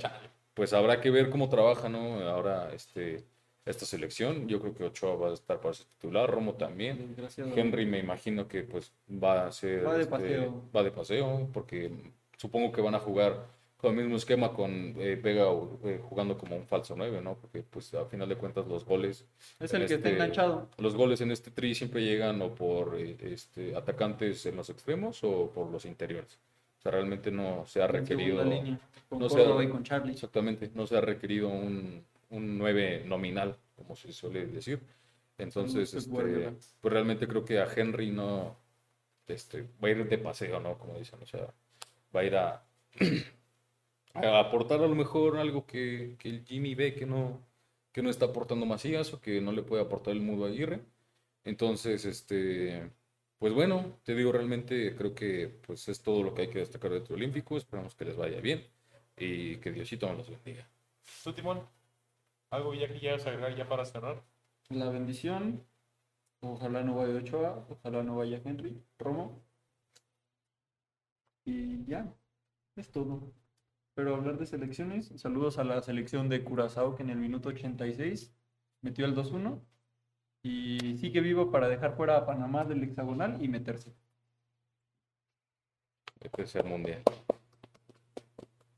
pues habrá que ver cómo trabaja, ¿no? Ahora, este, esta selección. Yo creo que Ochoa va a estar para ser titular, Romo también. Henry me imagino que pues va a ser, Va de este, paseo. va de paseo, porque supongo que van a jugar con el mismo esquema con eh, Vega eh, jugando como un falso 9, ¿no? Porque pues a final de cuentas los goles Es el que está este- enganchado. los goles en este tri siempre llegan o por eh, este, atacantes en los extremos o por los interiores. O sea, realmente no se ha requerido, línea, con no sé, Córdoba y con Charlie. exactamente, no se ha requerido un, un 9 nominal, como se suele decir. Entonces, este, pues realmente creo que a Henry no, este, va a ir de paseo, ¿no? Como dicen, o sea, va a ir a, a aportar a lo mejor algo que, que el Jimmy ve que no, que no está aportando Macías o que no le puede aportar el Mudo Aguirre. Entonces, este, pues bueno, te digo, realmente creo que pues es todo lo que hay que destacar del Olímpico. Esperamos que les vaya bien y que Diosito nos los bendiga. ¿Tú, Timón? ¿Algo ya que quieras agregar ya para cerrar? La bendición. Ojalá no vaya Ochoa, ojalá no vaya Henry, Romo. Y ya. Es todo. Pero hablar de selecciones, saludos a la selección de Curazao que en el minuto 86 metió el 2-1 y sigue vivo para dejar fuera a Panamá del hexagonal y meterse. Este es el mundial.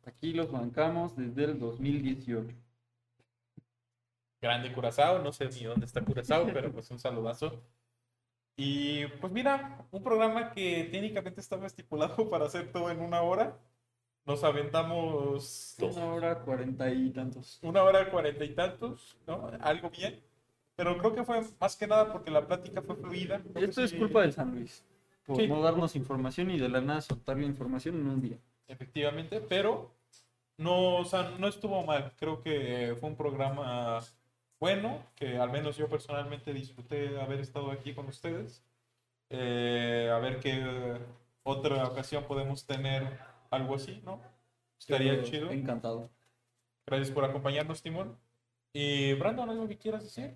Aquí los bancamos desde el 2018. Grande Curazao, no sé ni dónde está Curazao, pero pues un saludazo. Y pues mira, un programa que técnicamente estaba estipulado para hacer todo en una hora. Nos aventamos Una hora cuarenta y tantos. una hora cuarenta y tantos, ¿no? Algo bien. Pero creo que fue más que nada porque la plática fue fluida. Esto es sí, culpa del San Luis. Por Sí. no darnos información y de la nada soltar la información en un día. Efectivamente, pero no, o sea, no estuvo mal. Creo que fue un programa bueno, que al menos yo personalmente disfruté haber estado aquí con ustedes. Eh, a ver qué otra ocasión podemos tener algo así, ¿no? Estaría Yo chido. Encantado. Gracias por acompañarnos, Timón. Y Brandon, ¿algo que quieras decir?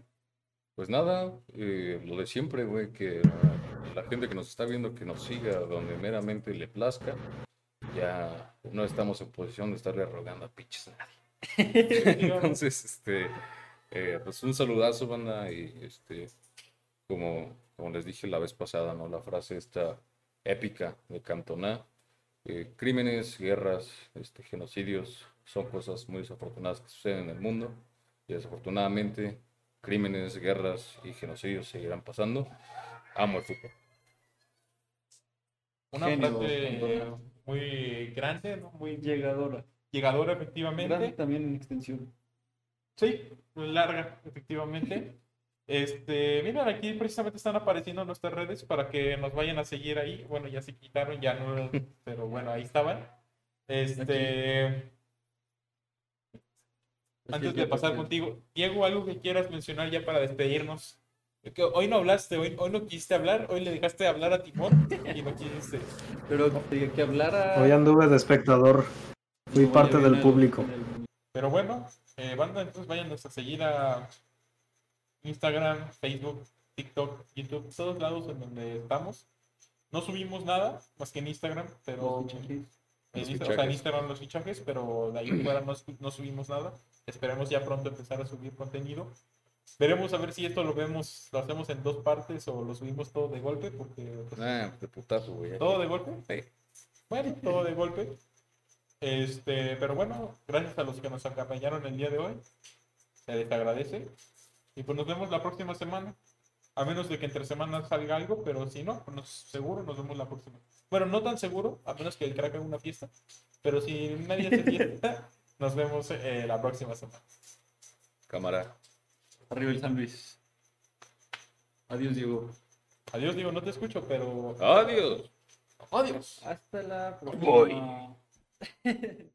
Pues nada, eh, lo de siempre, güey, que la gente que nos está viendo que nos siga donde meramente le plazca. Ya no estamos en posición de estarle rogando a pinches a nadie. Entonces, este, eh, pues un saludazo, banda, y este, como, como les dije la vez pasada, ¿no? La frase esta épica de Cantona, eh, crímenes, guerras, este, genocidios, son cosas muy desafortunadas que suceden en el mundo, y desafortunadamente crímenes, guerras y genocidios seguirán pasando. Amo el fútbol. Una Genio, frase Cantona. muy grande, ¿no? Muy Llegadora. llegadora, efectivamente. Grande también en extensión. Sí, larga, efectivamente. Este, miren, aquí precisamente están apareciendo nuestras redes para que nos vayan a seguir ahí. Bueno, ya se quitaron, ya no, pero bueno, ahí estaban. Este, antes de pasar contigo, Diego, algo que quieras mencionar ya para despedirnos. Hoy no hablaste, hoy, hoy no quisiste hablar, hoy le dejaste hablar a Timón y no quisiste. Pero que hablara. Hoy anduve de espectador. Fui parte del el- público. el- Pero bueno, eh, banda, entonces vayan a seguir a Instagram, Facebook, TikTok, YouTube, todos lados en donde estamos. No subimos nada más que en Instagram, pero en, o sea. Instagram los fichajes, pero de ahí fuera no subimos nada. Esperemos ya pronto empezar a subir contenido. Veremos a ver si esto lo vemos, lo hacemos en dos partes o lo subimos todo de golpe, porque pues, Ah, de putazo, güey. todo de golpe. Sí. Bueno, todo de golpe. Este, pero bueno, gracias a los que nos acompañaron el día de hoy. Se les agradece. Y pues nos vemos la próxima semana. A menos de que entre semanas salga algo, pero si no, pues nos- seguro nos vemos la próxima. Bueno, no tan seguro, a menos que el crack haga una fiesta. Pero si nadie hace fiesta, nos vemos eh, la próxima semana. Cámara. Arriba el San Luis. Adiós, Diego. Adiós, digo, no te escucho, pero Adiós. adiós. Hasta la Voy. próxima.